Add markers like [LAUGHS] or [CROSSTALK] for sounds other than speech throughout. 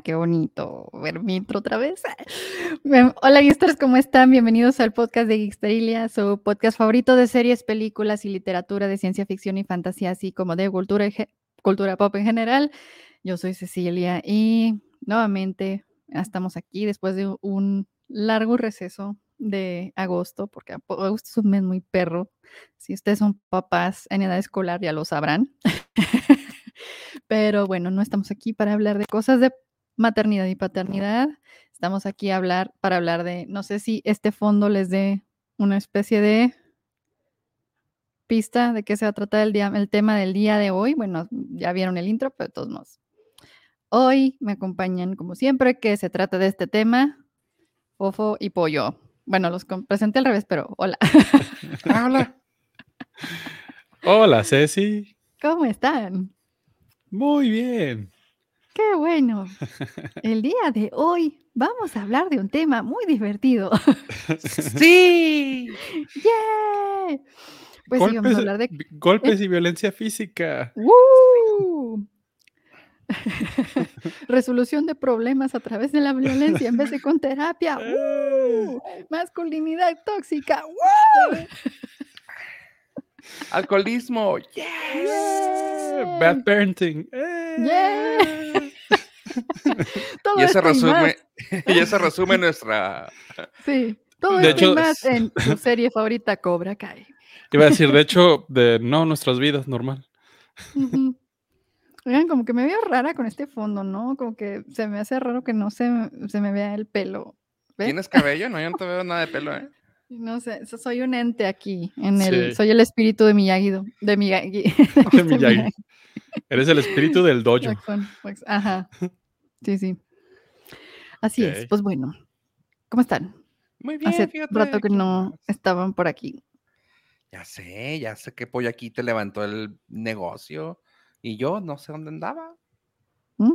Anda, qué bonito ver intro otra vez. [LAUGHS] Hola, Geeksters, ¿cómo están? Bienvenidos al podcast de Geeksterilia, su podcast favorito de series, películas y literatura de ciencia ficción y fantasía, así como de cultura, cultura pop en general. Yo soy Cecilia y nuevamente estamos aquí después de un largo receso de agosto, porque agosto es un mes muy perro. Si ustedes son papás en edad escolar, ya lo sabrán. [LAUGHS] Pero bueno, no estamos aquí para hablar de cosas de maternidad y paternidad. Estamos aquí a hablar para hablar de, no sé si este fondo les dé una especie de pista de qué se va a tratar el, día, el tema del día de hoy. Bueno, ya vieron el intro, pero de todos modos. Hoy me acompañan, como siempre, que se trata de este tema, Fofo y Pollo. Bueno, los presenté al revés, pero hola. [LAUGHS] Habla. Hola, Ceci. ¿Cómo están? Muy bien. Qué bueno. [LAUGHS] El día de hoy vamos a hablar de un tema muy divertido. [LAUGHS] Sí. [LAUGHS] ¡Yeah! Pues sí, vamos a hablar de... golpes y violencia física. ¡Woo! Resolución de problemas a través de la violencia en vez de con terapia. ¡Woo! Masculinidad tóxica. ¡Woo! Alcoholismo. yes. ¡Yeah! Bad parenting. Eh. ¡Yeah! [LAUGHS] Todo Y eso [LAUGHS] y resume, y eso resume nuestra. Sí, todo De esto y hecho, más [LAUGHS] en tu serie favorita Cobra Kai. Iba a decir, de hecho, de no nuestras vidas, normal. Oigan, como que me veo rara con este fondo, ¿no? Como que se me hace raro que no se, se me vea el pelo. ¿Tienes cabello? No, yo no te veo nada de pelo, ¿eh? No sé, so- soy un ente aquí, en el, Sí. soy el espíritu de Miyagi, de Miyagi. De Miyagi. Eres el espíritu del dojo. Jackson, Ajá. Sí, sí. Así es. Pues bueno, ¿cómo están? Muy bien, Hace fíjate. rato que no estaban por aquí. Ya sé, ya sé que Pollo aquí te levantó el negocio. Y yo no sé dónde andaba. ¿Mm?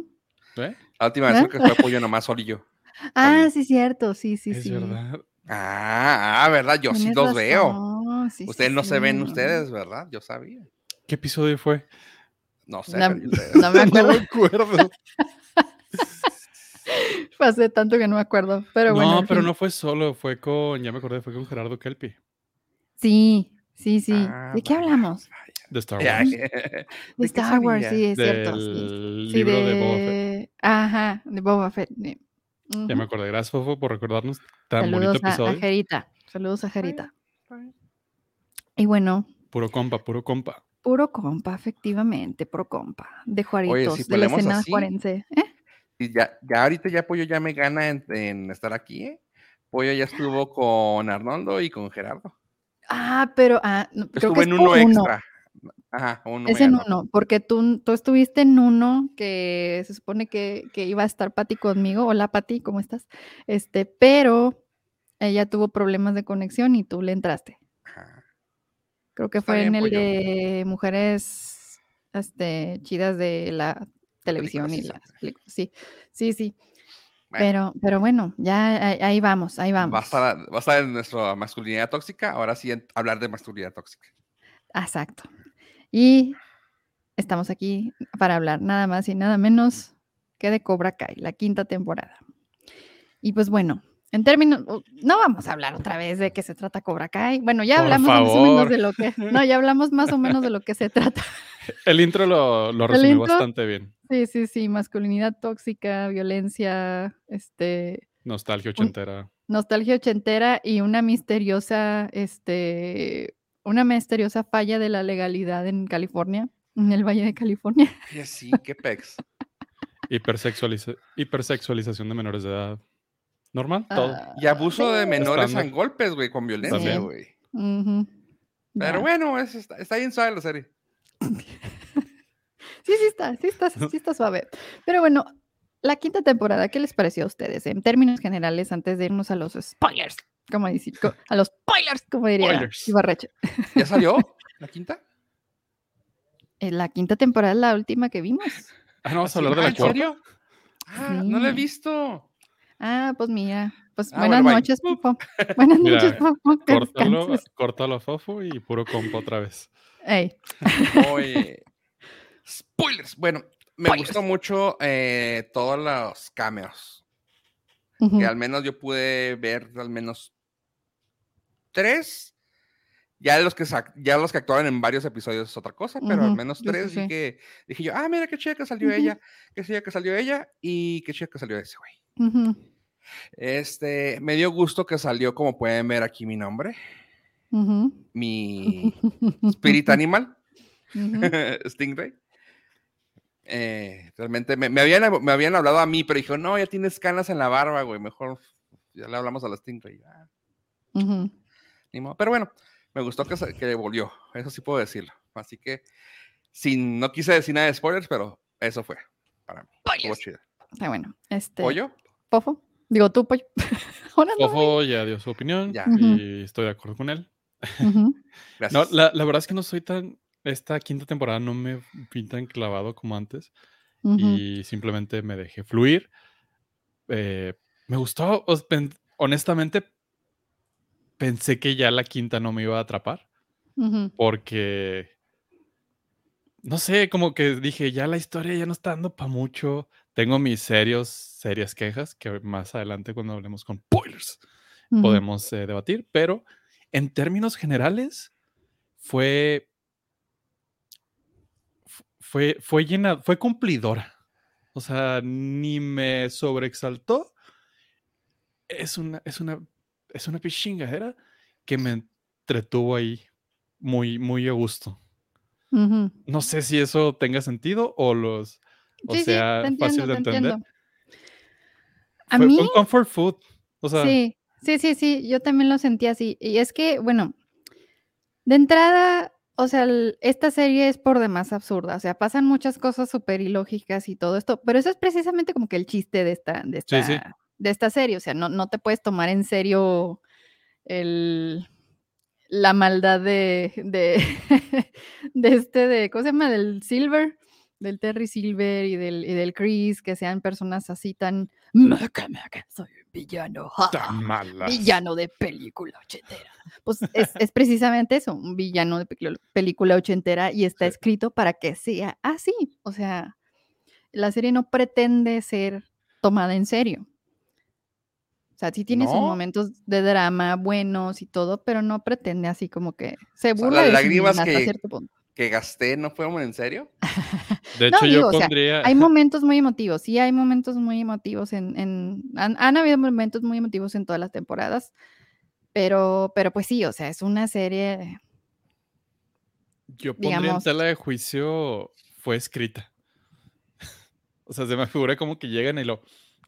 ¿Eh? La última vez ¿Eh? que fue Pollo nomás yo. [LAUGHS] Ah, También. sí, cierto, sí, sí, es sí. verdad. Ah, ah, ¿verdad? Yo sí los veo. razón, sí, sí, Ustedes no se ven ustedes, ¿verdad? Yo sabía. ¿Qué episodio fue? No sé. [LAUGHS] No, pero ustedes- [LAUGHS] no me acuerdo. [LAUGHS] hace tanto que no me acuerdo. Pero bueno. no, pero fin. no fue solo, fue con, ya me acordé, fue con Gerardo Kelpi, Sí, sí, sí. Ah, ¿De qué hablamos? de Star Wars. [LAUGHS] ¿De Star Wars, sí, es del cierto. sí. Sí, libro de, Boba Fett. Ajá, de Boba Fett. Ya me acordé. Gracias, Fofo, por recordarnos tan Saludos bonito a, a episodio. Jerita. Saludos a Jerita. Y bueno, Puro compa, puro compa. puro compa, efectivamente, puro compa. De Juaritos, si de la escena así, juarense. ¿eh? Y ya, ya ahorita ya Pollo ya me gana en, en estar aquí, ¿eh? Pollo ya estuvo con Arnoldo y con Gerardo. Ah, pero ah, no, creo que Estuve es en por uno extra. Ajá, uno Es en ganó. uno, porque tú, tú estuviste en uno que se supone que, que iba a estar Patti conmigo. Hola Patti, ¿cómo estás? Este, pero ella tuvo problemas de conexión y tú le entraste. Ajá. Creo que Está fue en el pollo. de mujeres este, chidas de la televisión y las películas. Sí, sí, sí. Bueno. Pero, pero bueno, ya ahí, ahí vamos, ahí vamos. Va a, estar, va a estar en nuestra masculinidad tóxica. Ahora sí en- hablar de masculinidad tóxica. Exacto. Y estamos aquí para hablar nada más y nada menos que de Cobra Kai, la quinta temporada. Y pues bueno, en términos, no vamos a hablar otra vez de qué se trata Cobra Kai. Bueno, ya Por hablamos más o menos de lo que, no, ya hablamos más o menos de lo que se [LAUGHS] trata. El intro lo, lo resumió bastante bien. Sí, sí, sí, masculinidad tóxica, violencia, este, Nostalgia ochentera. nostalgia ochentera y una misteriosa, este, una misteriosa falla de la legalidad en California, en el Valle de California. [LAUGHS] Oye, sí, qué pex. Hipersexualiza- hipersexualización de menores de edad. Normal, todo. Ah, Y abuso de menores en golpes, güey, con violencia, güey. Pero bueno, es- está, está bien suave la serie. [LAUGHS] Sí, sí está, sí está, sí está suave. Pero bueno, la quinta temporada, ¿qué les pareció a ustedes? En términos generales, antes de irnos a los spoilers, como decir, co- a los spoilers, como diría Spoilers. Ibarreche. ¿Ya salió [LAUGHS] la quinta? Eh, La quinta temporada es la última que vimos. Ah, no, vamos a ¿Ah, hablar de ¿en la cuarta. serio? Ah, no la he visto. Ah, pues mira, pues Ah, buenas bueno, noches, Popo. Buenas Mira, noches, Popo. que Córtalo, Fofo y puro compa otra vez. Ey, Oye. Spoilers. Bueno, Me Spoilers. gustó mucho eh, todos los cameos. Que al menos yo pude ver al menos tres. Ya los que sac- ya los que actuaban en varios episodios es otra cosa, pero al menos sí, sí, tres sí. dije, dije yo, ah, mira qué chida que salió ella, qué chida que salió ella y qué chida que salió ese güey. Este, me dio gusto que salió, como pueden ver aquí mi nombre, mi [LAUGHS] Spirit Animal, [LAUGHS] Stingray. Eh, realmente me, me habían, me habían hablado a mí, pero dijo, no, ya tienes canas en la barba, güey, mejor ya le hablamos a la Stingray. Ah, ujú. ni modo. Pero bueno, me gustó que, que volvió, eso sí puedo decirlo. Así que, sin, no quise decir nada de spoilers, pero eso fue para mí. Estuvo chido. Está bueno. Este, ¿Pollo? Pofo. Digo tú, pollo. [LAUGHS] Fofo ya dio su opinión Ya. Y estoy de acuerdo con él. Ujú, [LAUGHS] No, Gracias. la, la verdad es que no soy tan. Esta quinta temporada no me vi tan clavado como antes y simplemente me dejé fluir. Eh, me gustó, honestamente, pensé que ya la quinta no me iba a atrapar porque. No sé, como que dije, ya la historia ya no está dando para mucho. Tengo mis serios, serias quejas que más adelante cuando hablemos con spoilers podemos eh, debatir, pero en términos generales fue fu- fue fue llena, fue cumplidora. O sea, ni me sobreexaltó. Es una es una es una pichingadera que me entretuvo ahí muy muy a gusto. No sé si eso tenga sentido o los o Sí, sí, sea te fácil de te entender. A Fue, mí, un comfort food. O sea, sí, sí, sí, sí, yo también lo sentí así. Y es que, bueno, de entrada, o sea, el- esta serie es por demás absurda. O sea, pasan muchas cosas súper ilógicas y todo esto, pero eso es precisamente como que el chiste de esta, de Sí, esta, sí. de esta serie. O sea, no, no te puedes tomar en serio el, la maldad de, de, [LAUGHS] de este, de, ¿cómo se llama? Del Silver, del Terry Silver y del, y del Chris, que sean personas así tan, "Maca, maca, soy un villano, ja, tan malas. villano de película ochentera. Pues es, es precisamente eso, un villano de película ochentera y está Sí. escrito para que sea así. O sea, la serie no pretende ser tomada en serio. O sea, sí tiene sus momentos de drama buenos y todo, pero no pretende así como que se sea, burla las de sí lágrimas misma hasta cierto punto. Que gasté, ¿no fueron en serio? [LAUGHS] De No, hecho, digo, yo o sea, pondría. Hay [LAUGHS] momentos muy emotivos, sí hay momentos muy emotivos en... en- han, han habido momentos muy emotivos en todas las temporadas, pero, pero pues sí, o sea, es una serie... Yo pondría en digamos- tela de juicio fue escrita. [LAUGHS] o sea, se me figura como que llegan y lo.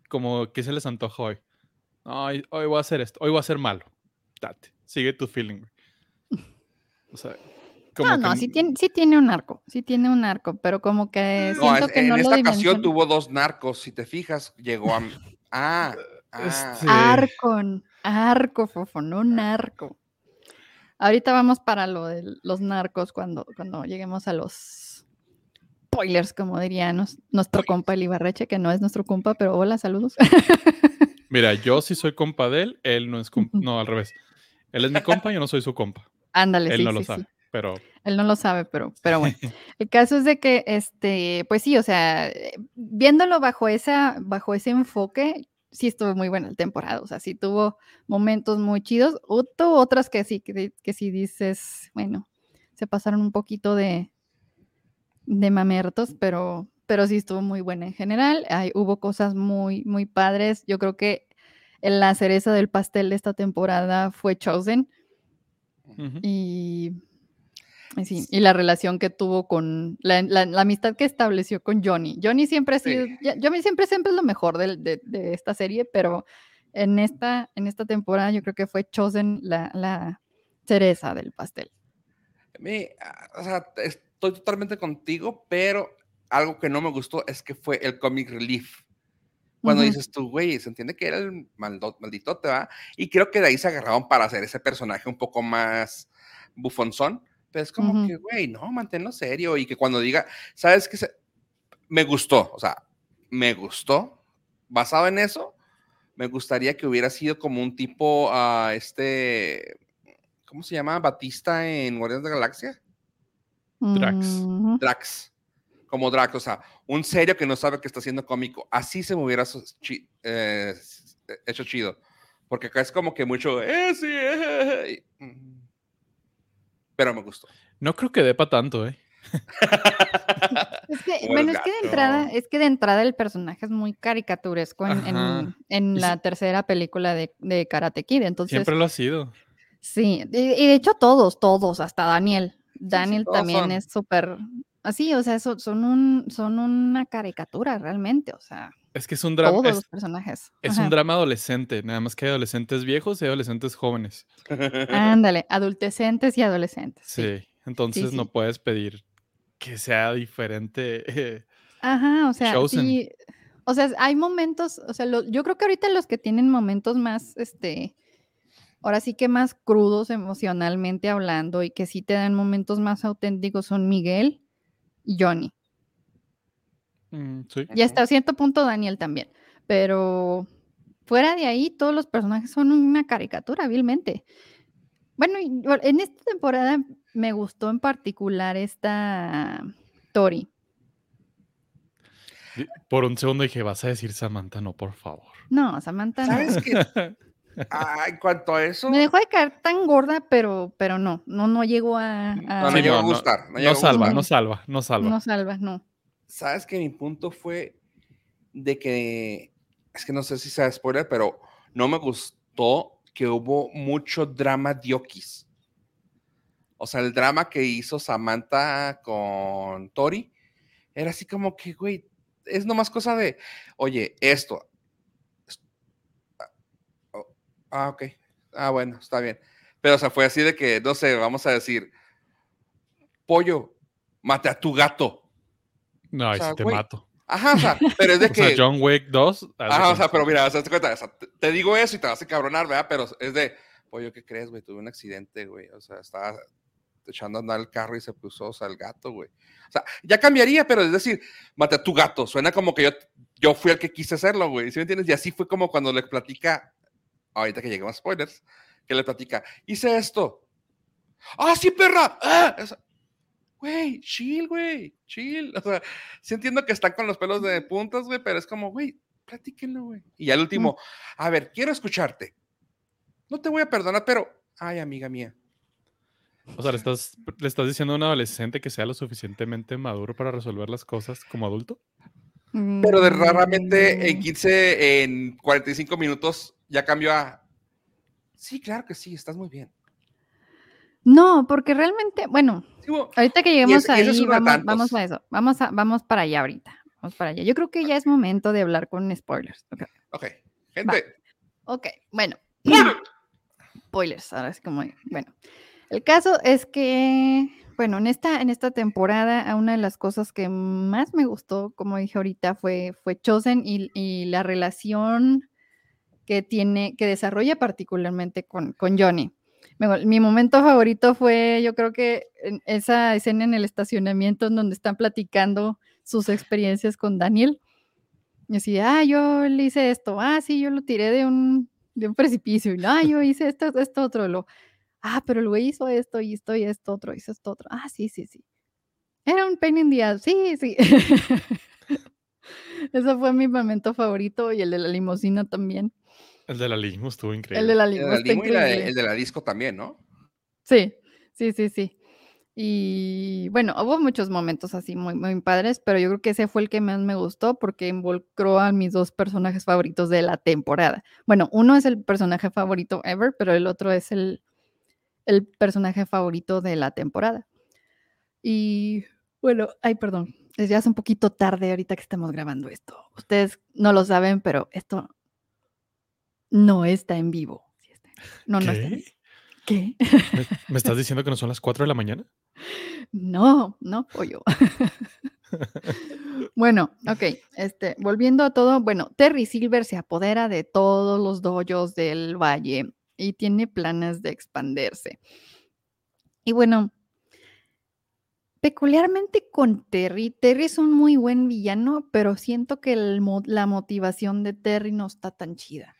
Como que se les antoja hoy. No, hoy, hoy voy a hacer esto. Hoy voy a ser malo. Date. Sigue tu feeling. O sea. Como No, no, que sí tiene, sí tiene un arco, sí tiene un arco, pero como que No, siento es- que en no lo esta ocasión tuvo dos narcos. Si te fijas, llegó a. Ah, ah. Este- Arco, arco, fofo, no narco. Ahorita vamos para lo de los narcos cuando, cuando lleguemos a los spoilers, como diría nos- nuestro compa el Ibarreche, que no es nuestro compa, pero hola, saludos. [LAUGHS] Mira, yo sí soy compa de él. Él no es compa. No, al revés. Él es mi compa, yo no soy su compa. Ándale, Él sí, no lo sí, sabe. sí. Pero Él no lo sabe, pero, pero bueno. [LAUGHS] El caso es de que, este, pues sí, o sea, viéndolo bajo esa, bajo ese enfoque, sí estuvo muy buena la temporada. O sea, sí tuvo momentos muy chidos. O- tuvo otras que sí, que, que sí dices, bueno, se pasaron un poquito de, de mamertos, pero, pero sí estuvo muy buena en general. Hay, hubo cosas muy, muy padres. Yo creo que la cereza del pastel de esta temporada fue Chosen. ujú. Y, y sí, y la relación que tuvo con la, la- la amistad que estableció con Johnny. Johnny siempre ha Sí. sido, ya- Johnny siempre, siempre es lo mejor del- de, de esta serie, pero en esta, en esta temporada yo creo que fue Chosen la, la cereza del pastel. Ah, o sea, estoy totalmente contigo, pero algo que no me gustó es que fue el comic relief. Cuando Ujú. dices tú, güey, se entiende que era el maldito, te va. Y creo que de ahí se agarraron para hacer ese personaje un poco más bufonzón. Pero es como Ujú. que, güey, no, manténlo serio. Y que cuando diga, ¿sabes qué? Se- Me gustó, o sea, me gustó. Basado en eso, me gustaría que hubiera sido como un tipo, a este, ¿cómo se llama? Batista en Guardianes de la Galaxia. Drax. Drax. como Drax, o sea, un serio que no sabe que está haciendo cómico. Así se me hubiera eh, hecho chido. Porque acá es como que mucho, eh, sí, eh, mm. Pero me gustó. No creo que dé para tanto, ¿eh? [LAUGHS] es que, bueno, es que de entrada, es que de entrada el personaje es muy caricaturesco en, en, la tercera película de, de, Karate Kid. Entonces, Siempre lo ha sido. Sí, y, de hecho todos, todos, hasta Daniel. Daniel también es súper así, o sea, son, un, son una caricatura realmente, o sea. Es que es un drama. Todos los personajes. Es un drama adolescente, nada más que hay adolescentes viejos y adolescentes jóvenes. [LAUGHS] Ándale, adolescentes y adolescentes. Sí, entonces no puedes pedir que sea diferente. Ajá, o sea, sí. O sea, hay momentos, o sea, yo creo que ahorita los que tienen momentos más, este, ahora sí que más crudos emocionalmente hablando y que sí te dan momentos más auténticos son Miguel y Johnny. Mm, sí. Y hasta cierto punto Daniel también. Pero fuera de ahí, todos los personajes son una caricatura, vilmente. Bueno, en esta temporada me gustó en particular esta Tori. Por un segundo dije, vas a decir Samantha, no, por favor. No, Samantha no. ¿Sabes qué? [LAUGHS] Ah, en cuanto a eso. Me dejó de caer tan gorda, pero, pero no, no, no llegó a. No, no llegó a gustar. No, salva, no salva, no salva. No salva, no. Sabes que mi punto fue de que. Es que no sé si sea spoiler, pero no me gustó que hubo mucho drama diokis. O sea, el drama que hizo Samantha con Tori era así como que, güey, es nomás cosa de, oye, esto. Oh, ah, ok. Ah, bueno, está bien. Pero, o sea, fue así de que, no sé, vamos a decir, pollo, mate a tu gato. No, ahí sí te mato. Ajá, o sea, pero es de que. [LAUGHS] O sea, John Wick 2. Ajá, o sea, pero mira, o sea, te, cuenta, te digo eso y te vas a cabronar, ¿verdad? Pero es de, pollo, ¿qué crees, güey? Tuve un accidente, güey. O sea, estaba echando a andar el carro y se puso, o sea, el gato, güey. O sea, ya cambiaría, pero es decir, mate a tu gato. Suena como que yo, yo fui el que quise hacerlo, güey. ¿Sí me entiendes? Y así fue como cuando le platica, ahorita que lleguemos a spoilers, que le platica, hice esto. ¡Ah, sí, perra! ¡Ah! Güey, chill, güey, chill. O sea, sí entiendo que están con los pelos de puntas, güey, pero es como, güey, platíquenlo, güey. Y al último, a ver, quiero escucharte. No te voy a perdonar, pero, ay, amiga mía, o sea, ¿le estás, ¿le estás diciendo a un adolescente que sea lo suficientemente maduro para resolver las cosas como adulto? Pero de raramente en 15, mm. en 45 minutos ya cambió a... Sí, claro que sí, estás muy bien. No, porque realmente, bueno, ahorita que lleguemos ahí, vamos, a eso, vamos, a, vamos para allá ahorita, vamos para allá. Yo creo que ya es momento de hablar con spoilers. Ok, okay. gente. Ok, bueno. [CLEARS THROAT] spoilers, ahora sí como, bueno. El caso es que, bueno, en esta, en esta temporada, una de las cosas que más me gustó, como dije ahorita, fue, fue Chosen y, la relación que tiene, que desarrolla particularmente con, con Johnny. Mi momento favorito fue, yo creo que esa escena en el estacionamiento en donde están platicando sus experiencias con Daniel. Y decía, ah, yo le hice esto, ah, sí, yo lo tiré de un, de un precipicio, y no, ah, yo hice esto, esto, otro, lo, ah, pero el hizo esto y esto y esto otro, hizo esto otro. Ah, sí, sí, sí. Era un pain in the Sí, sí. [LAUGHS] Ese fue mi momento favorito y el de la limusina también. El de la limo estuvo increíble. El de la limo, el de el de la disco también, ¿no? Sí, sí, sí, sí. Y bueno, hubo muchos momentos así muy, muy padres, pero yo creo que ese fue el que más me gustó porque involucró a mis dos personajes favoritos de la temporada. Bueno, uno es el personaje favorito ever, pero el otro es el, el personaje favorito de la temporada. Y bueno, ay, perdón, es ya es un poquito tarde ahorita que estamos grabando esto. Ustedes no lo saben, pero esto no está en vivo. No, no está en vivo. ¿Qué? ¿Me, estás diciendo que no son las 4 de la mañana? [LAUGHS] No, no, pollo. [LAUGHS] bueno, ok, este, volviendo a todo, bueno, Terry Silver se apodera de todos los dojos del valle y tiene planes de expandirse. Y bueno, peculiarmente con Terry, Terry es un muy buen villano, pero siento que la motivación de Terry no está tan chida.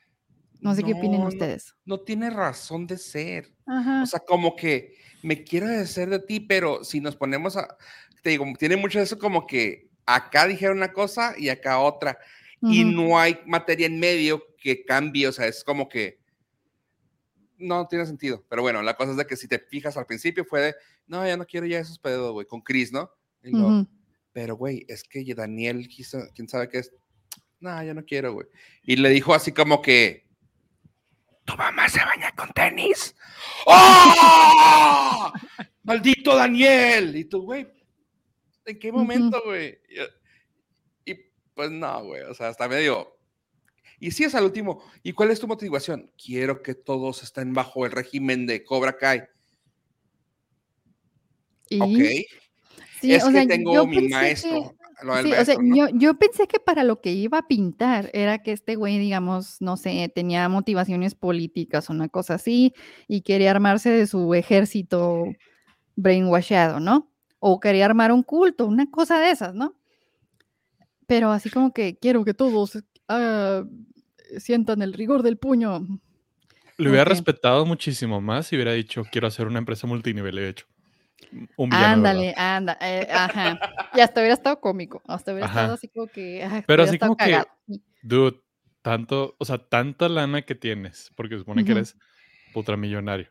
No sé qué opinen ustedes. No, tiene razón de ser. O sea, como que me quiero deshacer de ti, pero si nos ponemos a. te digo, tiene mucho de eso como que acá dijeron una cosa y acá otra. Y no hay materia en medio que cambie, o sea, es como que no tiene sentido. Pero bueno, la cosa es de que si te fijas al principio fue de, no, ya no quiero ya esos pedos, güey, con Chris, ¿no? Y luego, Ujú. pero, güey, es que Daniel quiso, quién sabe qué es. No, yo no quiero, güey. Y le dijo así como que, ¿tu mamá se baña con tenis? ¡Oh! [LAUGHS] ¡Maldito Daniel! Y tú, güey, ¿en qué momento, güey? Y, y, pues no, güey, o sea, hasta medio... Y sí es al último, ¿y cuál es tu motivación? Quiero que todos estén bajo el régimen de Cobra Kai. Y Ok, sí, es o que sea, tengo mi maestro. Lo del Sí, o sea, yo, yo pensé que para lo que iba a pintar era que este güey, digamos, no sé, tenía motivaciones políticas o una cosa así y quería armarse de su ejército brainwashado, ¿no? O quería armar un culto, una cosa de esas, ¿no? Pero así como que quiero que todos ah, sientan el rigor del puño. Le hubiera respetado muchísimo más si hubiera dicho, quiero hacer una empresa multinivel, de hecho. Un villano Ándale, verdad. anda, eh, ajá. Y hasta hubiera estado cómico, hasta hubiera Ajá. estado así como que. Pero así como que- cagado. Dude, tanto, o sea, tanta lana que tienes, porque supone que eres ultramillonario.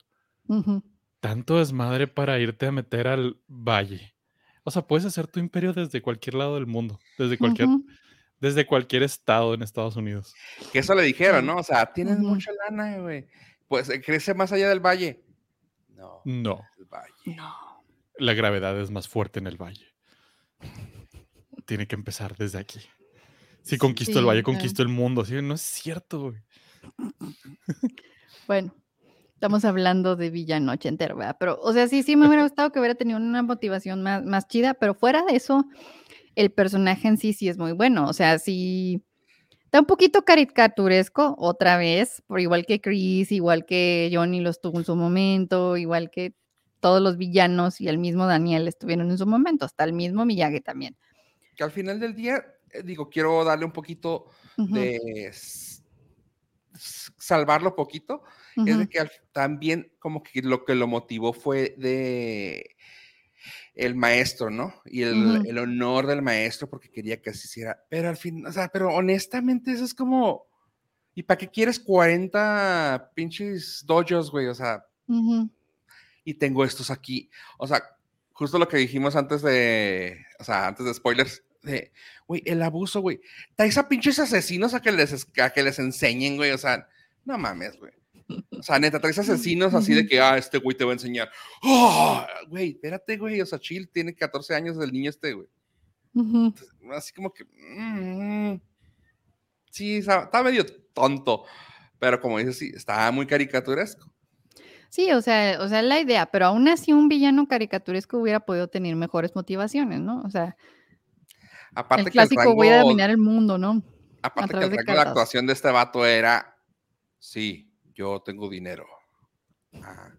Ujú. Tanto desmadre para irte a meter al valle. O sea, puedes hacer tu imperio desde cualquier lado del mundo, desde cualquier, desde cualquier estado en Estados Unidos. Que eso le dijeron. ¿no? O sea, tienes mucha lana, güey. Pues eh, crece más allá del valle. No, No, el valle. No. La gravedad es más fuerte en el valle. Tiene que empezar desde aquí. Si conquisto el valle, claro. conquisto el mundo. ¿sí? No es cierto, güey. Bueno, estamos hablando de villano ochentero, ¿verdad? Pero, o sea, sí, sí me hubiera gustado que hubiera tenido una motivación más, más chida, pero fuera de eso, el personaje en sí sí es muy bueno. O sea, sí. Está un poquito caricaturesco, otra vez, por igual que Chris, igual que Johnny lo estuvo en su momento, igual que todos los villanos y el mismo Daniel estuvieron en su momento, hasta el mismo Miyagi también. Que al final del día, eh, digo, quiero darle un poquito Ujú, de s- s- salvarlo poquito. Es ujú, de que al- también como que lo que lo motivó fue de el maestro, ¿no? Y el, Ujú. el honor del maestro porque quería que así hiciera. Pero al fin, o sea, pero honestamente eso es como, ¿y para qué quieres 40 pinches dojos, güey? O sea, ujú. Y tengo estos aquí. O sea, justo lo que dijimos antes de, o sea, antes de spoilers, de, güey, el abuso, güey. Traes a pinches asesinos a que les, a que les enseñen, güey. O sea, no mames, güey. O sea, neta, traes asesinos así de que, ah, este güey te va a enseñar. ¡Oh! Güey, espérate, güey. O sea, Chill tiene 14 años del niño este, güey. Así como que. mm, sí, está, está medio tonto. Pero como dices, sí, está muy caricaturesco. Sí, o sea, o sea, la idea, pero aún así un villano caricaturesco hubiera podido tener mejores motivaciones, ¿no? O sea, Aparte el que el clásico voy a rango- dominar el mundo, ¿no? Aparte que el rango de cartas. actuación de este vato era, sí, yo tengo dinero. A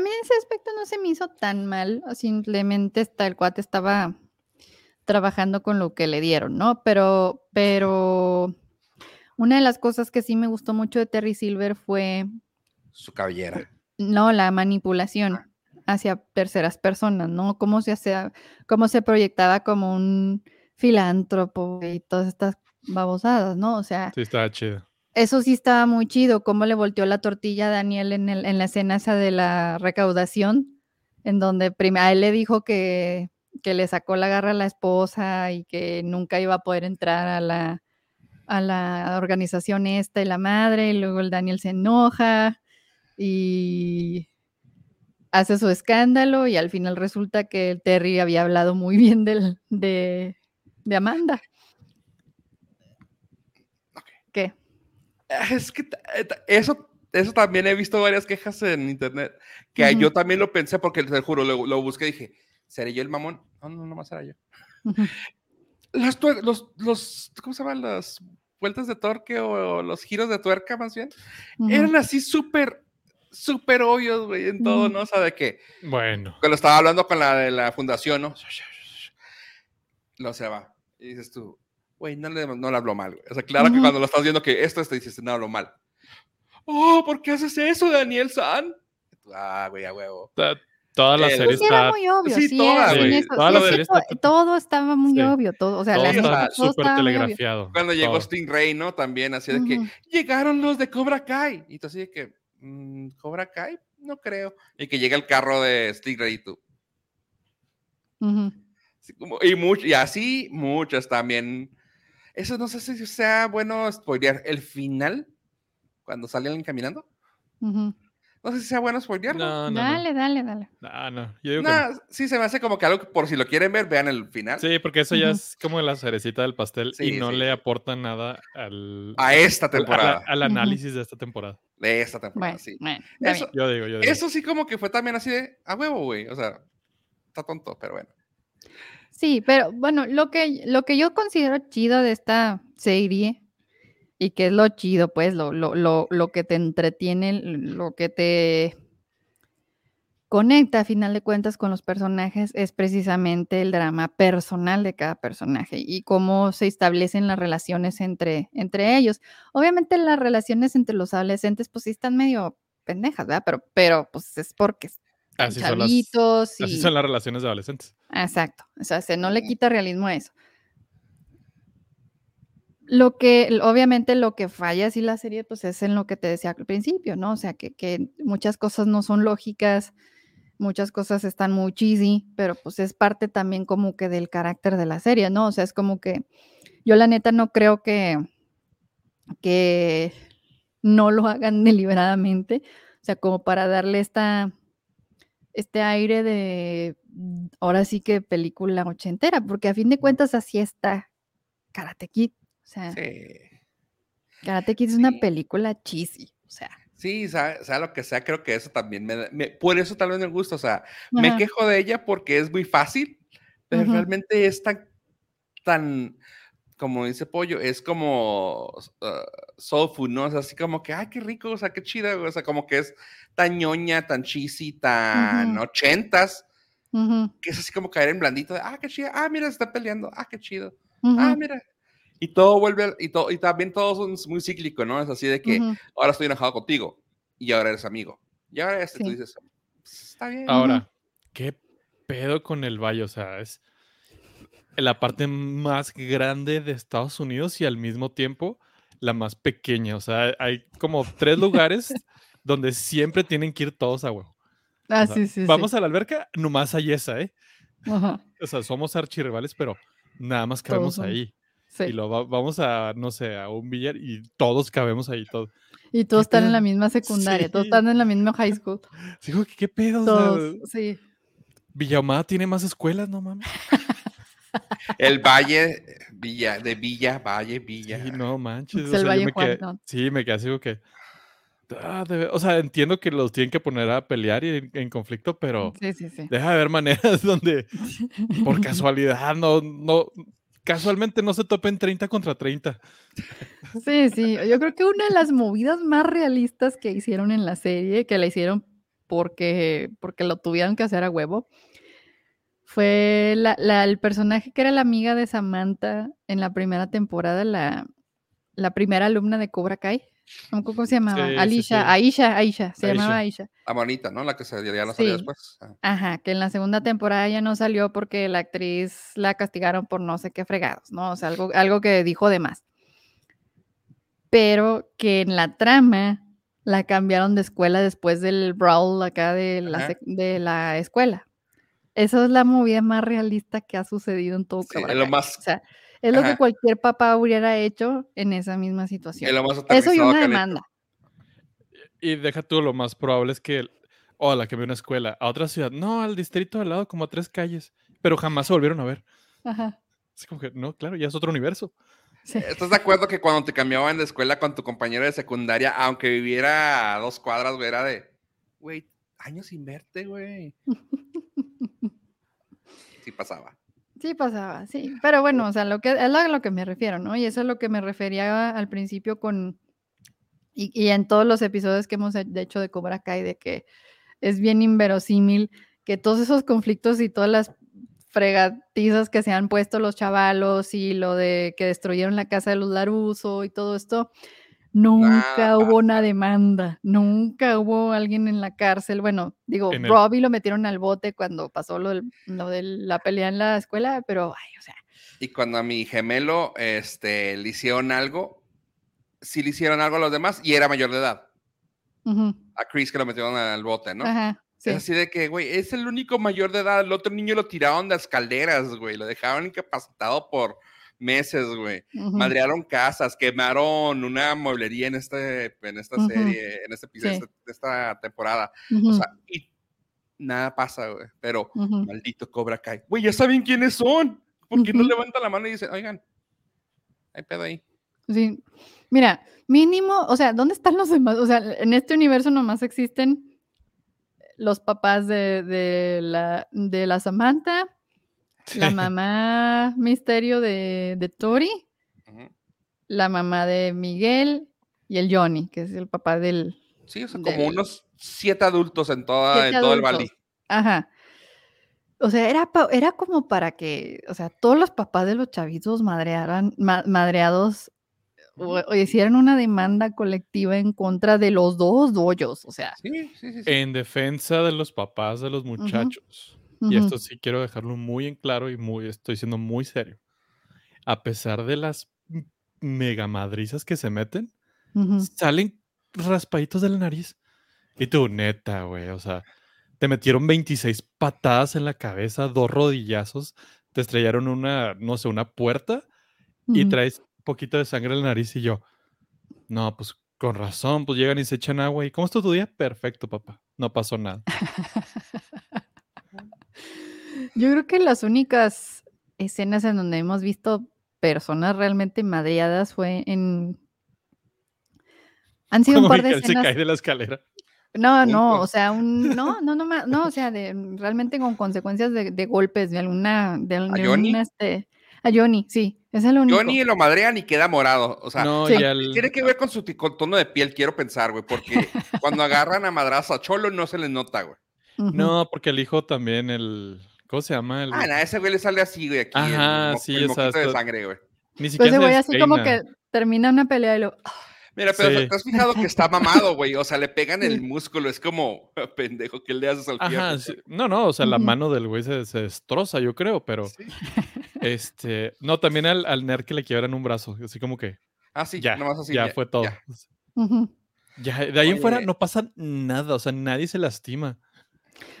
mí en ese aspecto no se me hizo tan mal, simplemente está, el cuate estaba trabajando con lo que le dieron, ¿no? Pero, pero una de las cosas que sí me gustó mucho de Terry Silver fue, su cabellera. no, la manipulación hacia terceras personas, ¿no? Cómo se hacía, cómo se proyectaba como un filántropo y todas estas babosadas, ¿no? O sea, Sí, estaba chido. eso sí estaba muy chido, cómo le volteó la tortilla a Daniel en, el- en la escena esa de la recaudación, en donde primero a él le dijo que, que le sacó la garra a la esposa y que nunca iba a poder entrar a la, a la organización esta y la madre, y luego el Daniel se enoja y hace su escándalo y al final resulta que el Terry había hablado muy bien del, de, de Amanda. ¿Qué? Es que eh, eso, eso también he visto varias quejas en internet, que yo también lo pensé porque te juro, lo, lo busqué y dije, ¿seré yo el mamón? No, no, no más era yo. Las los, los, ¿cómo se llaman? Las vueltas de torque o, los giros de tuerca más bien, eran así súper, súper obvios, güey, en todo, Ujú. ¿no? O sea, de que Bueno, cuando estaba hablando con la de la fundación, ¿no? Lo se va. Y dices tú, güey, no le, no le habló mal, güey. O sea, claro que cuando lo estás viendo que esto, te dices, no hablo mal. Oh, ¿por qué haces eso, Daniel San? Y tú, ah, güey, a huevo. ta- Toda la serie Pues sí, era está. muy obvio. Sí, sí, toda, en güey. eso, Toda sí, la sí, serie to- está- todo estaba muy Sí. obvio. Todo, o sea, todo la está súper telegrafiado. Cuando llegó todo. Stingray, ¿no? También así de que llegaron los de Cobra Kai. Y tú así de que, mm, ¿Cobra Kai? No creo. Y que llega el carro de Stingray y tú. Y, much- y así muchas también. Eso no sé si sea bueno spoilear. El final, cuando salen caminando. Ujú. No sé si sea bueno spoilearlo. No, no, no. Dale, dale, dale. Ah, no. Yo digo no. Nah, sí, se me hace como que algo que por si lo quieren ver, vean el final. Sí, porque eso ya es como la cerecita del pastel Sí, y no sí. le aporta nada al, A esta al- temporada. al análisis de esta temporada. De esta temporada, Bueno, sí. bueno, Eso. Yo digo, yo digo. eso sí como que fue también así de a huevo, güey. O sea, está tonto, pero bueno. Sí, pero bueno, lo que, lo que yo considero chido de esta serie y que es lo chido, pues, lo, lo, lo, lo que te entretiene, lo que te conecta a final de cuentas con los personajes es precisamente el drama personal de cada personaje y cómo se establecen las relaciones entre, entre ellos. Obviamente las relaciones entre los adolescentes pues sí están medio pendejas, ¿verdad? Pero, pero pues es porque Así son, las, chavitos así y... son las relaciones de adolescentes. Exacto. O sea, se no le quita realismo a eso. Lo que, obviamente, lo que falla así la serie, pues es en lo que te decía al principio, ¿no? O sea, que, que muchas cosas no son lógicas, muchas cosas están muy cheesy, pero pues es parte también como que del carácter de la serie, ¿no? O sea, es como que yo la neta no creo que, que no lo hagan [LAUGHS] deliberadamente, o sea, como para darle esta, este aire de, ahora sí que película ochentera, porque a fin de cuentas así está Karate Kid. O sea, Sí. Karate Kid es una Sí. película cheesy. O sea, Sí, sea, sea lo que sea, creo que eso también me, me- Por eso tal vez me gusta. O sea, me ajá, quejo de ella porque es muy fácil, pero Ujú. realmente es tan. tan como dice Pollo, es como uh, soul food, ¿no? O sea, así como que, ay, qué rico, o sea, qué chida, o sea, como que es tan ñoña, tan cheesy, tan Ujú. ochentas, que es así como caer en blandito, de, ah, qué chida, ah, mira, se está peleando, ah, qué chido, ah, mira. Y todo vuelve, y, to- y también todo es muy cíclico, ¿no? Es así de que ujú. ahora estoy enojado contigo y ahora eres amigo. Y ahora este, tú Sí. dices, "Pues, está bien. Ahora, ¿qué pedo con el valle? O sea, es la parte más grande de Estados Unidos y al mismo tiempo la más pequeña. O sea, hay como tres [LAUGHS] lugares donde siempre tienen que ir todos a huevo. Ah, O sea, sí, sí, sí. Vamos a la alberca, nomás hay esa, ¿eh? Ajá, O sea, somos archirrivales, pero nada más cabemos ahí. Sí. Y lo va- vamos a, no sé, a un billar y todos cabemos ahí. Todos. Y todos están en la misma [LAUGHS] secundaria, todos están en la misma high school. [LAUGHS] Digo, ¿qué, qué pedo? O sea, Todos, sí. Tiene más escuelas, no mames. [LAUGHS] El Valle, Villa, de Villa, Valle, Villa. Sí, no manches. Es o el sea, yo Valle me quedé- Juan, ¿no? sí, me quedé así como que. ah, o sea, entiendo que los tienen que poner a pelear y en, en conflicto, pero Sí, sí, sí. deja de haber maneras donde por casualidad no, no, casualmente no se topen 30 contra 30. Sí, sí. Yo creo que una de las movidas más realistas que hicieron en la serie, que la hicieron porque, porque lo tuvieron que hacer a huevo, fue el personaje que era la amiga de Samantha en la primera temporada, la, la primera alumna de Cobra Kai. No me acuerdo ¿Cómo se llamaba? Sí, sí, Alicia, sí. Aisha, Aisha, se Aisha. llamaba Aisha. La bonita, ¿no? La que se, ya no salió Sí. después. Ah. Ajá, que en la segunda temporada ya no salió porque la actriz la castigaron por no sé qué fregados, ¿no? O sea, algo, algo que dijo de más. Pero que en la trama la cambiaron de escuela después del brawl acá de la, de la escuela. Esa es la movida más realista que ha sucedido en todo Sí, Cobra es lo más- O sea, es lo que cualquier papá hubiera hecho en esa misma situación. lo más Eso y una demanda. Y deja tú, lo más probable es que, oh, la que ve una escuela, a otra ciudad, no, al distrito al lado, como a tres calles, pero jamás se volvieron a ver. Ajá. Así como que, no, claro, ya es otro universo. Sí. ¿Estás de acuerdo que cuando te cambiaban de escuela con tu compañero de secundaria, aunque viviera a dos cuadras, güey, era de, güey, años sin verte, güey? [LAUGHS] Sí pasaba. Sí pasaba, sí. [LAUGHS] Pero bueno, o sea, lo que es a lo que me refiero, ¿no? Y eso es lo que me refería al principio con y, y en todos los episodios que hemos hecho de Cobra Kai, de que es bien inverosímil que todos esos conflictos y todas las fregatizas que se han puesto los chavalos y lo de que destruyeron la casa de los Laruso y todo esto, Nunca Nada hubo una demanda, nunca hubo alguien en la cárcel. Bueno, digo, el- Robbie lo metieron al bote cuando pasó lo, del- lo de la pelea en la escuela, pero, ay, o sea, Y cuando a mi gemelo este, le hicieron algo, sí le hicieron algo a los demás y era mayor de edad. A Chris que lo metieron al bote, ¿no? ajá, sí. Es así de que, güey, es el único mayor de edad. El otro niño lo tiraron de las calderas, güey. Lo dejaron incapacitado por meses, güey. ujú, Madrearon casas, quemaron una mueblería en, este, en esta serie, en este episodio, Sí. esta, esta temporada. O sea, y nada pasa, güey. Pero maldito Cobra Kai. Güey, ya saben quiénes son. ¿Por qué no levantan la mano y dicen, oigan, hay pedo ahí? Sí. Mira, mínimo, o sea, ¿dónde están los demás? O sea, en este universo nomás existen los papás de, de la, de la Samantha, la mamá misterio de, de Tori, la mamá de Miguel y el Johnny, que es el papá del... Sí, o sea, Del- como unos siete adultos en, toda, Siete en todo el. Bali. Ajá. O sea, era, pa- era como para que, o sea, todos los papás de los chavitos madrearan, ma- madreados o, o hicieran una demanda colectiva en contra de los dos doyos, o sea. Sí, sí, sí. sí. En defensa de los papás de los muchachos. Y esto sí quiero dejarlo muy en claro y muy, estoy siendo muy serio. A pesar de las m- mega madrizas que se meten, salen raspaditos de la nariz. Y tú, neta, güey, o sea, te metieron 26 patadas en la cabeza, dos rodillazos, te estrellaron una, no sé, una puerta y traes poquito de sangre en la nariz y yo, no, pues con razón, pues llegan y se echan agua y ¿cómo estuvo tu día? Perfecto, papá, no pasó nada. Yo creo que las únicas escenas en donde hemos visto personas realmente madreadas fue en... Han sido un par de Miguel se escenas... cae de la escalera. No, no, o sea, un, no, no, no, no, o sea, de, realmente con consecuencias de, de golpes, de alguna, de, de Johnny? una, este, a Johnny, sí, es el único. Johnny lo madrean y queda morado. O sea, no, sí. ya el- tiene que ver con su con tono de piel, quiero pensar, güey, porque [LAUGHS] cuando agarran a madrazo a Cholo no se les nota, güey. No, porque el hijo también, el. ¿Cómo se llama? El, Ah, nada, ese güey le sale así, güey, aquí. el Ajá, mo- sí, el o sea, de sangre, güey. Ni Pues siquiera ese se güey así como que termina una pelea y lo, Mira, pero Sí. ¿te has fijado que está mamado, güey? O sea, le pegan el músculo, es como, [LAUGHS] pendejo, ¿qué le haces al? Ajá, sí. no, no, o sea, la mano del güey se, se destroza, yo creo, pero Sí. este, no, también al, al nerd que le quiebran un brazo, así como que Ah, sí, ya, nomás así. ya, fue todo. ya. Ya, de ahí en fuera Oye. no pasa nada, o sea, nadie se lastima.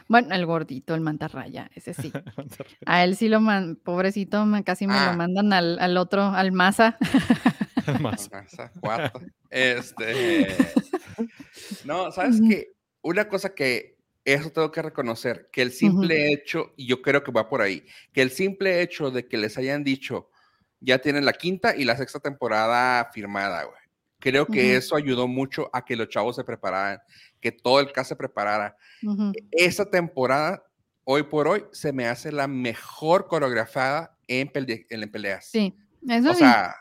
Bueno, el gordito, el mantarraya, ese sí. [LAUGHS] A él sí lo man, pobrecito, casi me Ah. lo mandan al, al otro, al masa. Esa cuarta. Este. [LAUGHS] No, ¿sabes qué? Una cosa que eso tengo que reconocer, que el simple hecho, y yo creo que va por ahí, que el simple hecho de que les hayan dicho, ya tienen la quinta y la sexta temporada firmada, güey. Creo que Ujú. eso ayudó mucho a que los chavos se prepararan, que todo el cast se preparara. Ujú. Esta temporada, hoy por hoy, se me hace la mejor coreografada en, pele- en peleas. Sí, eso O sí. sea,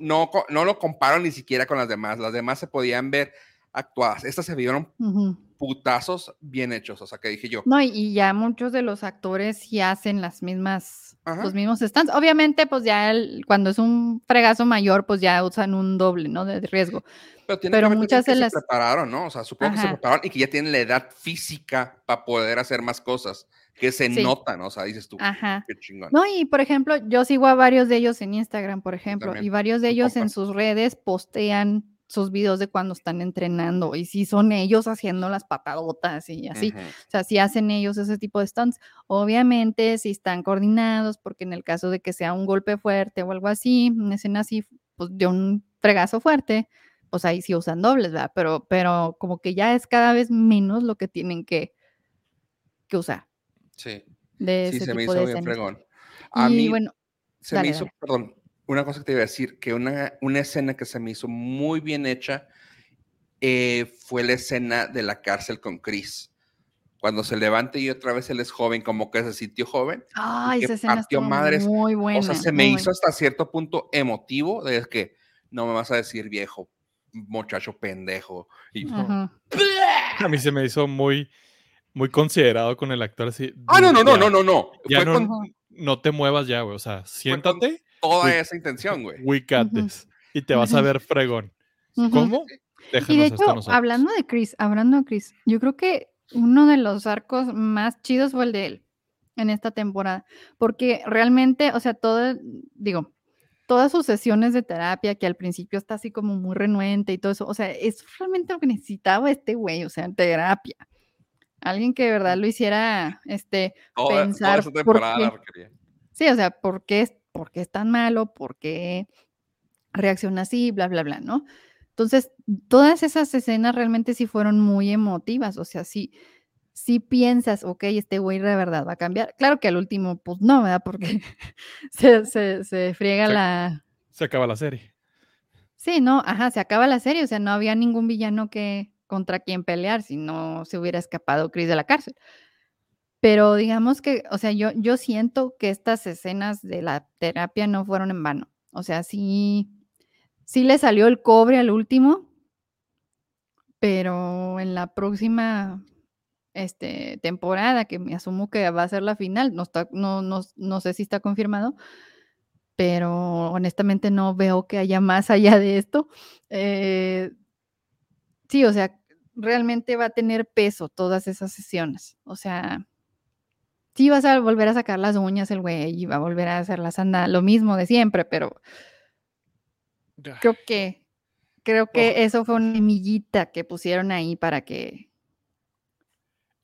no, no lo comparo ni siquiera con las demás. Las demás se podían ver actuadas. Estas se vieron Ujú. Putazos bien hechos. O sea, que dije yo. No, y, ya muchos de los actores sí hacen las mismas, Ajá. los mismos stands. Obviamente, pues ya el- cuando es un fregazo mayor, pues ya usan un doble, ¿no? De riesgo. Pero, tiene pero muchas que de se las- prepararon, ¿no? O sea, supongo que se Ajá. prepararon y que ya tienen la edad física para poder hacer más cosas. Que se Sí. notan, o sea, dices tú, Ajá. qué chingón. No, y por ejemplo, yo sigo a varios de ellos en Instagram, por ejemplo, también, y varios de ellos en sus redes postean sus videos de cuando están entrenando y si son ellos haciendo las patadotas y así. O sea, si hacen ellos ese tipo de stunts, obviamente si están coordinados, porque en el caso de que sea un golpe fuerte o algo así, una escena así, pues de un fregazo fuerte, pues ahí sí usan dobles, ¿verdad? Pero, pero como que ya es cada vez menos lo que tienen que, que usar Sí, de sí, ese se me tipo hizo de bien escenas. fregón. A y mí bueno, se dale, me hizo, dale. perdón, una cosa que te iba a decir, que una, una escena que se me hizo muy bien hecha eh, fue la escena de la cárcel con Chris. Cuando se levanta y otra vez él es joven, como que se sintió joven. Ay, esa escena partió madres. muy buena. o sea, se me hizo hasta cierto punto emotivo de que no me vas a decir viejo, muchacho pendejo. Y. [LAUGHS] A mí se me hizo muy, muy considerado con el actor así. ah, no, no, no, no, no, no. Ya Fue no, con no te muevas ya, güey. O sea, siéntate, toda esa intención, güey. we got Y te vas a ver fregón. Ujú. ¿Cómo? Y Déjanos de esto a hecho, hablando de Chris, hablando de Chris, yo creo que uno de los arcos más chidos fue el de él en esta temporada, porque realmente, o sea, todo, digo, todas sus sesiones de terapia, que al principio está así como muy renuente y todo eso, o sea, es realmente lo que necesitaba este güey, o sea, terapia. Alguien que de verdad lo hiciera, este, Toda, toda pensar por qué. la. Sí, o sea, ¿por qué, es- por qué es tan malo? ¿Por qué reacciona así? Bla, bla, bla, ¿no? Entonces, todas esas escenas realmente sí fueron muy emotivas, o sea, sí, sí piensas, ok, este güey de verdad va a cambiar. Claro que al último, pues no, ¿verdad? Porque [LAUGHS] se, se, se friega Se- la... Se acaba la serie. Sí, no, ajá, se acaba la serie, o sea, no había ningún villano que contra quien pelear si no se hubiera escapado Chris de la cárcel. Pero digamos que, o sea, yo, yo siento que estas escenas de la terapia no fueron en vano. O sea, sí, sí le salió el cobre al último, pero en la próxima este, temporada, que me asumo que va a ser la final, no, está, no, no, no sé si está confirmado, pero honestamente no veo que haya más allá de esto. Eh, sí, o sea, realmente va a tener peso todas esas sesiones. O sea, sí vas a volver a sacar las uñas el güey y va a volver a hacer la sanda, lo mismo de siempre, pero creo que creo que eso fue una semillita que pusieron ahí para que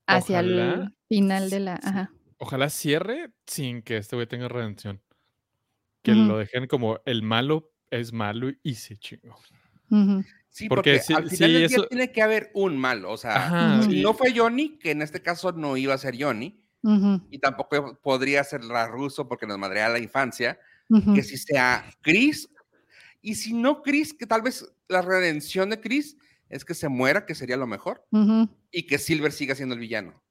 hacia Ojalá el final de la, sí. ajá. Ojalá cierre sin que este güey tenga redención. Que lo dejen como el malo es malo y se chingó. Sí, Porque porque, sí- al sí, final del día eso- tiene que haber un malo. O sea, Ajá. Si no fue Johnny, que en este caso no iba a ser Johnny, y tampoco podría ser la ruso porque nos madrea la infancia, que si sea Chris, y si no Chris, que tal vez la redención de Chris es que se muera, que sería lo mejor, y que Silver siga siendo el villano.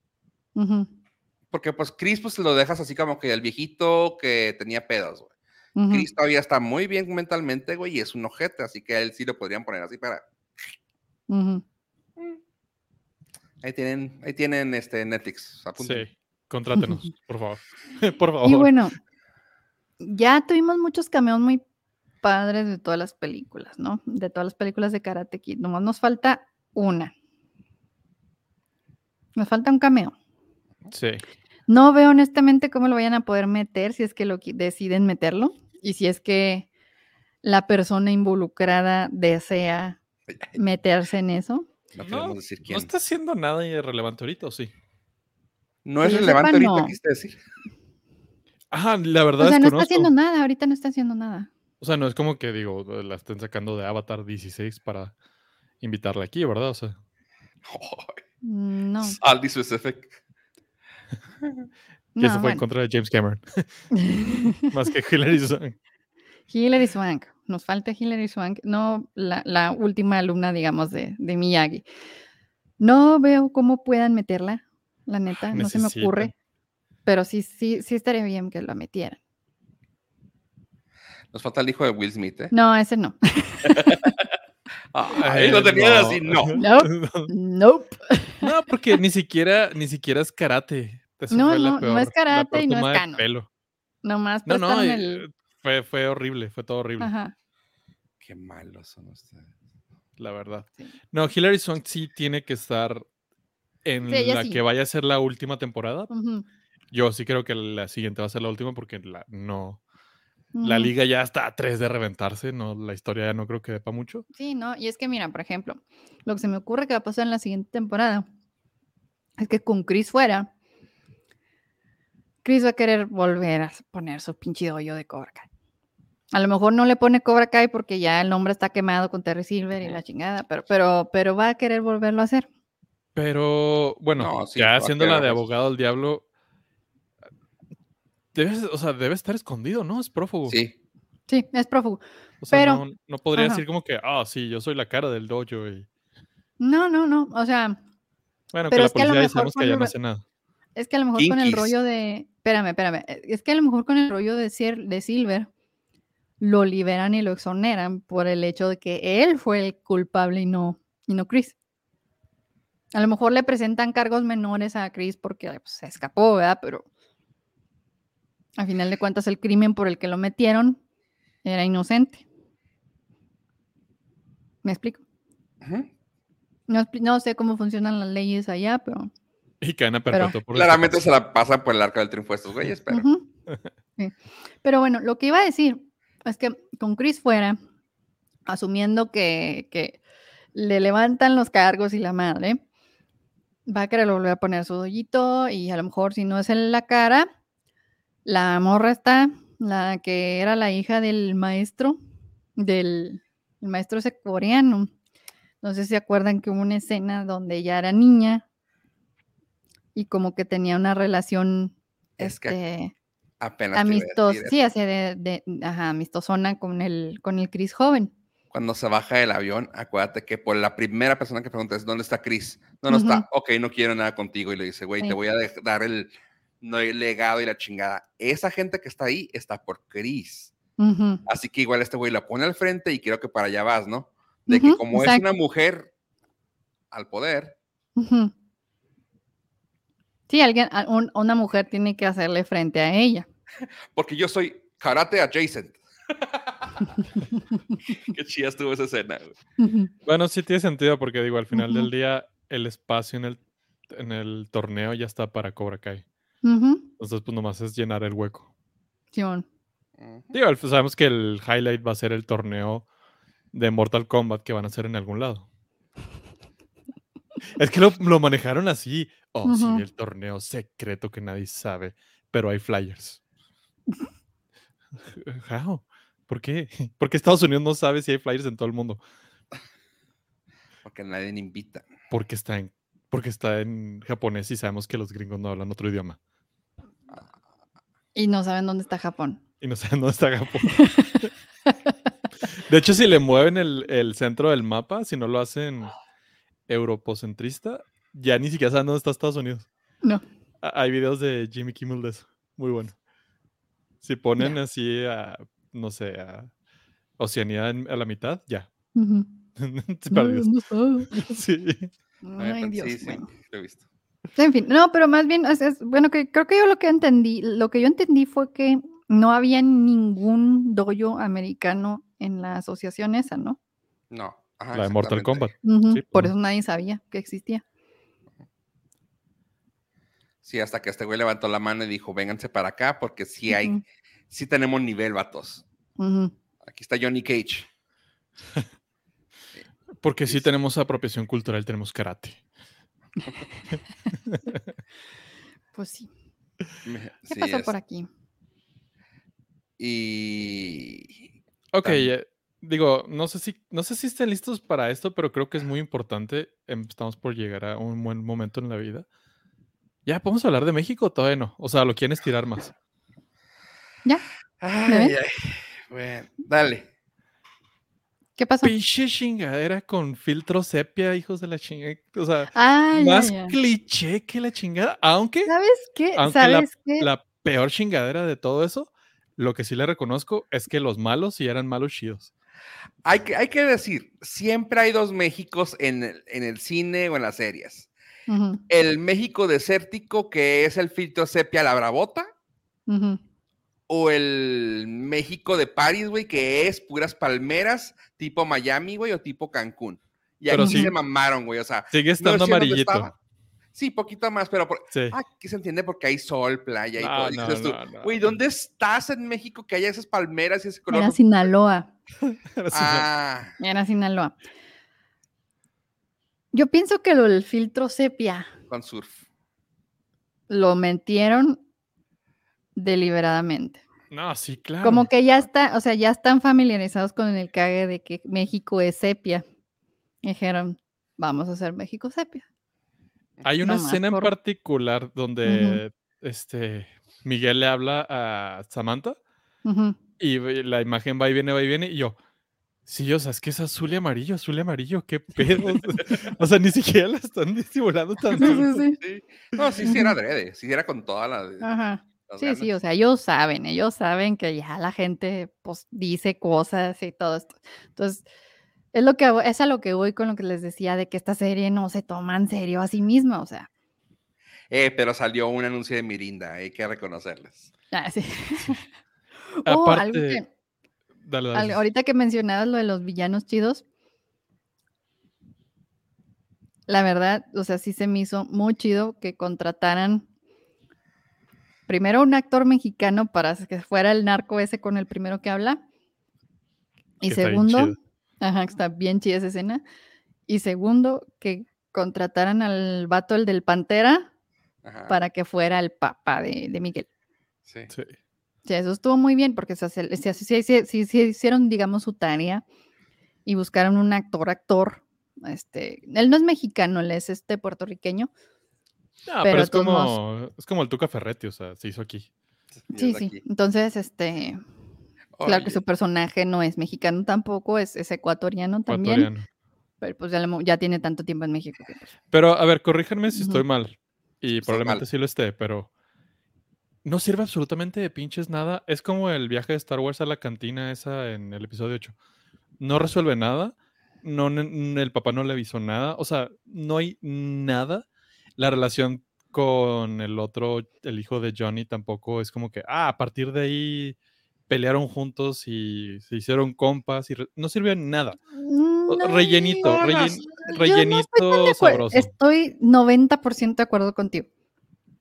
Porque pues Chris pues lo dejas así como que el viejito que tenía pedos, güey. Chris todavía está muy bien mentalmente, güey, y es un ojete, así que a él sí lo podrían poner así para... Ahí tienen, ahí tienen este Netflix. apunten. Sí, contrátenos, [LAUGHS] por favor. [LAUGHS] por favor. Y bueno, ya tuvimos muchos cameos muy padres de todas las películas, ¿no? De todas las películas de Karate Kid. Nomás nos falta una. Nos falta un cameo. Sí. No veo honestamente cómo lo vayan a poder meter si es que lo deciden meterlo y si es que la persona involucrada desea meterse en eso. No No, decir quién. No está haciendo nada irrelevante ahorita, ¿o sí? No es relevante sepa, ahorita, no. decir. Ajá, la verdad O sea, no está haciendo nada, ahorita no está haciendo nada. O sea, no es como que digo, la estén sacando de Avatar 16 para invitarla aquí, ¿verdad? O sea, No, [LAUGHS] Saldi specific. que no, eso fue en bueno. contra de James Cameron. [LAUGHS] Más que Hilary Swank. Hilary Swank, nos falta Hilary Swank, no la, la última alumna, digamos, de, de Miyagi. No veo cómo puedan meterla, la neta, no se me ocurre, pero sí, sí, sí estaría bien que la metieran. Nos falta el hijo de Will Smith, ¿eh? No, ese no. [LAUGHS] Ahí lo tenían así, no. [LAUGHS] No. Nope. No, porque ni siquiera, ni siquiera es karate. Eso No, no, no es karate y no es canon. pelo. Nomás No, no, prestaron eh, el... fue, fue horrible, fue todo horrible, Ajá, Qué malos son ustedes. la verdad. sí. No, Hilary Swank sí tiene que estar en Sí, la sí. que vaya a ser la última temporada. Yo sí creo que la siguiente va a ser la última porque la, no, la liga ya está a tres de reventarse, no, la historia ya no creo que dé para mucho. Sí, ¿no? Y es que, mira, por ejemplo, lo que se me ocurre que va a pasar en la siguiente temporada es que con Chris fuera, Chris va a querer volver a poner su pinche hoyo de Cobra Kai. A lo mejor no le pone Cobra Kai porque ya el nombre está quemado con Terry Silver y la chingada, pero, pero, pero va a querer volverlo a hacer. Pero bueno, No, sí, va ya haciendo la de abogado del diablo, debe, o sea, debe estar escondido, ¿no? Es prófugo. Sí. Sí, es prófugo. O sea, pero- no, no podría ajá. decir como que, ah, sí, yo soy la cara del dojo y... No, no, no. O sea, Bueno, Pero que la es que a lo policía mejor sabemos que ya no hace nada. Es que a lo mejor con el rollo de. Espérame, espérame. Es que a lo mejor con el rollo de, de Silver lo liberan y lo exoneran por el hecho de que él fue el culpable y no, y no Chris. A lo mejor le presentan cargos menores a Chris porque pues, se escapó, ¿verdad? Pero a final de cuentas el crimen por el que lo metieron era inocente. ¿Me explico? No, sé cómo funcionan las leyes allá, pero... Y por Claramente se la pasa por el arca del triunfo de estos güeyes, pero. Sí. Pero bueno, lo que iba a decir es que con Chris fuera, asumiendo que, que le levantan los cargos y la madre, va a querer volver a poner su dollito y a lo mejor si no es en la cara, la morra está, la que era la hija del maestro, del el maestro ese coreano. No sé si se acuerdan que hubo una escena donde ella era niña y como que tenía una relación es que este, apenas te iba a amistos, decir sí, así de, de- ajá, amistosona con el, con el Chris joven. Cuando se baja del avión, acuérdate que por la primera persona que pregunta es ¿dónde está Chris? No, no Ujú. está. Ok, no quiero nada contigo. Y le dice, güey, Sí. te voy a dar el, no, el legado y la chingada. Esa gente que está ahí está por Chris. Ujú, Así que igual este güey la pone al frente y creo que para allá vas, ¿no? De que Ujú, como es exacto. una mujer al poder. Sí, alguien, un- una mujer tiene que hacerle frente a ella. [LAUGHS] porque yo soy karate adjacent. [LAUGHS] [LAUGHS] Qué chida estuvo esa escena. güey. Bueno, sí tiene sentido porque digo, al final del día el espacio en el, en el torneo ya está para Cobra Kai. Entonces, pues nomás es llenar el hueco. Simón. Ujú. Digo, sabemos que el highlight va a ser el torneo de Mortal Kombat que van a hacer en algún lado. [LAUGHS] Es que lo, lo manejaron así. Oh, sí, el torneo secreto que nadie sabe, pero hay flyers. [LAUGHS] How? ¿Por qué? [LAUGHS] Porque Estados Unidos no sabe si hay flyers en todo el mundo. Porque nadie le invita. Porque está en, porque está en japonés y sabemos que los gringos no hablan otro idioma. Y no saben dónde está Japón. Y no saben dónde está Japón. [LAUGHS] [LAUGHS] De hecho, si le mueven el, el centro del mapa, si no lo hacen europocentrista, ya ni siquiera saben dónde está Estados Unidos. No. Hay videos de Jimmy Kimmel de eso. Muy bueno. Si ponen así a, no sé, a Oceanía en- a la mitad, ya. [LAUGHS] No sabe. [LAUGHS] Sí. Ay, Dios. sí, sí, bueno. lo he visto. En fin, no, pero más bien, es, es- bueno, que creo que yo lo que entendí, lo que yo entendí fue que no había ningún dojo americano en la asociación esa, ¿no? No. ajá, La de Mortal. Kombat. Sí, Por eso nadie sabía que existía. Sí, hasta que este güey levantó la mano y dijo, vénganse para acá porque sí hay, sí tenemos nivel, vatos. Aquí está Johnny Cage. [LAUGHS] Porque sí Sí, sí. tenemos apropiación cultural, tenemos karate. [LAUGHS] Pues sí. ¿Qué sí, pasó es- por aquí? Y Ok, eh, digo, no sé si no sé si estén listos para esto, pero creo que es muy importante. em, Estamos por llegar a un buen momento en la vida. Ya, ¿podemos hablar de México? Todavía no. O sea, lo quieren estirar más. ¿Ya? Ay, ven? ay, Bueno, dale. ¿Qué pasó? Pinche chingadera con filtro sepia, hijos de la chingada. O sea, Ah, más ya. cliché que la chingada. Aunque ¿Sabes qué? Aunque la- ¿Sabes qué? la peor chingadera de todo eso, lo que sí le reconozco es que los malos sí eran malos chidos. Hay que, hay que decir, siempre hay dos Méxicos en el, en el cine o en las series. El México desértico, que es el filtro sepia la bravota, ujú. O el México de París, güey, que es puras palmeras, tipo Miami, güey, o tipo Cancún. Y Pero aquí sí- se mamaron, güey, o sea, Sigue no estando dónde amarillito. estaba. Sí, poquito más, pero por- Sí. ah, aquí se entiende porque hay sol, playa y No, todo. No, no, no, Güey, no. ¿dónde estás en México que haya esas palmeras y ese color? [LAUGHS] Era Sinaloa. Ah, Era Sinaloa. Yo pienso que lo del filtro sepia con surf. lo metieron deliberadamente. No, sí, claro. Como que ya está, o sea, ya están familiarizados con el cague de que México es sepia. Dijeron, vamos a hacer México sepia. Hay una nomás escena en particular donde este Miguel le habla a Samantha y la imagen va y viene, va y viene, y yo, sí, o sea, es que es azul y amarillo, azul y amarillo, qué [LAUGHS] pedo. o sea, ni siquiera la están disimulando [LAUGHS] tan sí, sí. Sí. No, sí, sí era adrede, sí era con toda la. Ajá. Sí, sí, o sea, ellos saben, ellos saben que ya la gente pues dice cosas y todo esto. Entonces, es lo que es a lo que voy con lo que les decía de que esta serie no se toma en serio a sí misma, o sea, Eh, pero salió un anuncio de Mirinda, hay que reconocerles. ah, sí. [LAUGHS] Oh, algo Aparte, que- dale, al- dale. ahorita que mencionabas lo de los villanos chidos, la verdad, o sea, sí se me hizo muy chido que contrataran primero un actor mexicano para que fuera el narco ese con el primero que habla. Y Que está segundo, chido. ajá, está bien chida esa escena. Y segundo, que contrataran al vato, el del Pantera, Ajá, para que fuera el papá de, de Miguel. sí. Sí. O sea, eso estuvo muy bien porque se, se hicieron, digamos, su tarea y buscaron un actor, actor. Este, él no es mexicano, él es este puertorriqueño. Ah, Pero es como, es como el Tuca Ferretti, o sea, se hizo aquí. Sí, sí. aquí. Entonces, este, claro que su personaje no es mexicano tampoco, es, es ecuatoriano también, ecuatoriano. pero pues ya, ya tiene tanto tiempo en México. que, pues, Pero, a ver, corríjanme si estoy mal. Y probablemente mal. sí lo esté, pero no sirve absolutamente de pinches nada. Es como el viaje de Star Wars a la cantina esa en el episodio 8. No resuelve nada. No, el papá no le avisó nada. O sea, no hay nada. La relación con el otro, el hijo de Johnny, tampoco es como que, ah, a partir de ahí pelearon juntos y se hicieron compas y re- no sirvió en nada. No, rellenito, todas rellen- las- yo no estoy tan de rellenito acuerdo. sabroso. Estoy 90% de acuerdo contigo.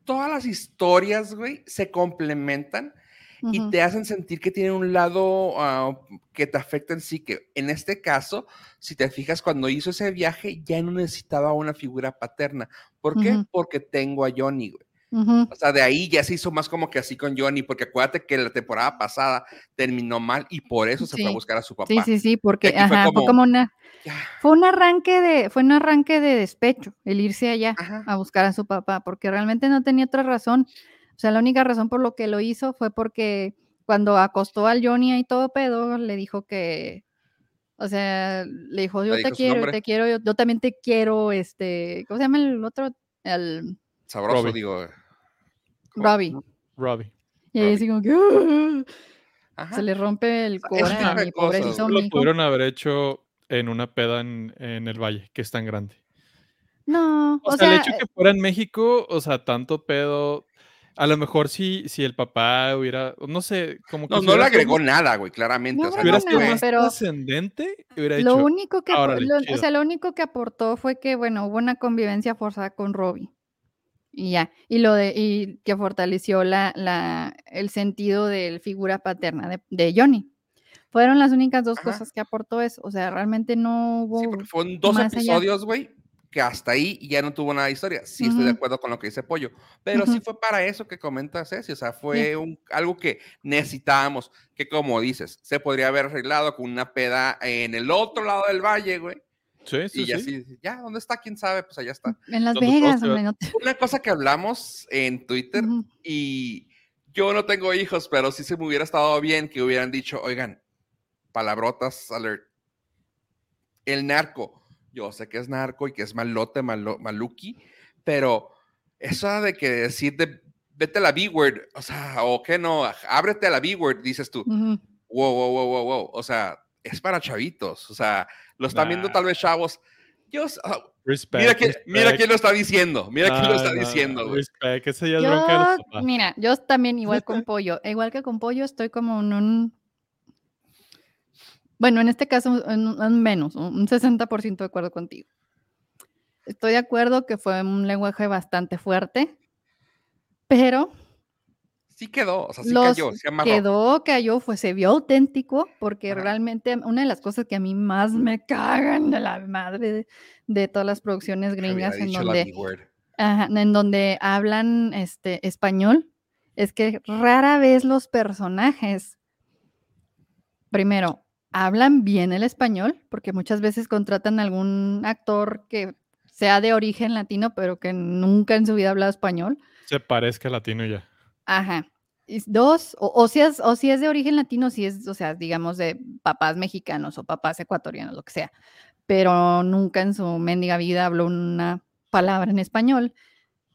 todas las historias, güey, se complementan y te hacen sentir que tienen un lado ah, que te afecta en sí, que en este caso, si te fijas, cuando hizo ese viaje ya no necesitaba una figura paterna. ¿Por qué? Porque tengo a Johnny, güey. O sea, de ahí ya se hizo más como que así con Johnny, porque acuérdate que la temporada pasada terminó mal y por eso se fue a buscar a su papá. Sí, sí, sí, porque fue como- una, fue un arranque de, fue un arranque de despecho, el irse allá ajá. a buscar a su papá, porque realmente no tenía otra razón. O sea, la única razón por lo que lo hizo fue porque cuando acostó al Johnny ahí todo pedo, le dijo que, o sea, le dijo, yo Le te quiero, te quiero, yo, yo también te quiero, este, ¿cómo se llama el otro? El Sabroso, Robbie. digo. Robbie. Robbie. Y ahí así como que. Ajá. se le rompe el [LAUGHS] pobrecito Lo mijo. pudieron haber hecho en una peda en, en el valle, que es tan grande. No, O, o, sea, sea, el hecho que fuera en México, o sea, tanto pedo. A lo mejor si, si el papá hubiera, no sé, como que No, si no le agregó nada, güey, claramente. No o sea, hubiera sido más pero- trascendente, hubiera Lo dicho, único que, apo- "Órale, lo- o chido". sea, lo único que aportó fue que, bueno, hubo una convivencia forzada con Robbie. Y ya. Y lo de, y que fortaleció la, la, el sentido de figura paterna de, de Johnny. Fueron las únicas dos Ajá. cosas que aportó eso. O sea, realmente no hubo. Sí, fueron dos episodios, güey, que hasta ahí ya no tuvo nada de historia. Sí, estoy de acuerdo con lo que dice Pollo. Pero sí Ujú. fue para eso que comenta Ceci. O sea, fue un, algo que necesitábamos. Que como dices, se podría haber arreglado con una peda en el otro lado del valle, güey. Sí, sí, y ya sí. así, ya, ¿dónde está? ¿Quién sabe? Pues allá está. En Las Vegas, Una cosa que hablamos en Twitter y yo no tengo hijos, pero sí se me hubiera estado bien que hubieran dicho, oigan, palabrotas alert. El narco, yo sé que es narco y que es malote, malo, maluki, pero eso de que decir de vete a la B-word, o sea, o que no, ábrete a la B-word, dices tú, Ujú. wow, wow, wow, wow, wow, o sea, es para chavitos, o sea, lo están viendo tal vez chavos. Yo, ah, Respect, mira, que, mira respect. quién lo está diciendo, mira quién lo está no, diciendo. Respect, ese ya es bronca de los Yo, papás. mira, yo también igual con pollo, igual que con pollo estoy como en un, bueno, en este caso en un, en menos, un un 60% de acuerdo contigo. Estoy de acuerdo que fue un lenguaje bastante fuerte, pero Sí quedó, o sea, sí los cayó, sí amarró. quedó, cayó, fue, se vio auténtico, porque Ajá. realmente una de las cosas que a mí más me cagan de la madre de, de todas las producciones gringas en donde. Ajá, en donde hablan este español, es que rara vez los personajes, primero, hablan bien el español, porque muchas veces contratan a algún actor que sea de origen latino, pero que nunca en su vida ha hablado español. Se parezca latino ya. Ajá. Y dos, o, o si es, o si es de origen latino, si es, o sea, digamos, de papás mexicanos o papás ecuatorianos, lo que sea, pero nunca en su mendiga vida habló una palabra en español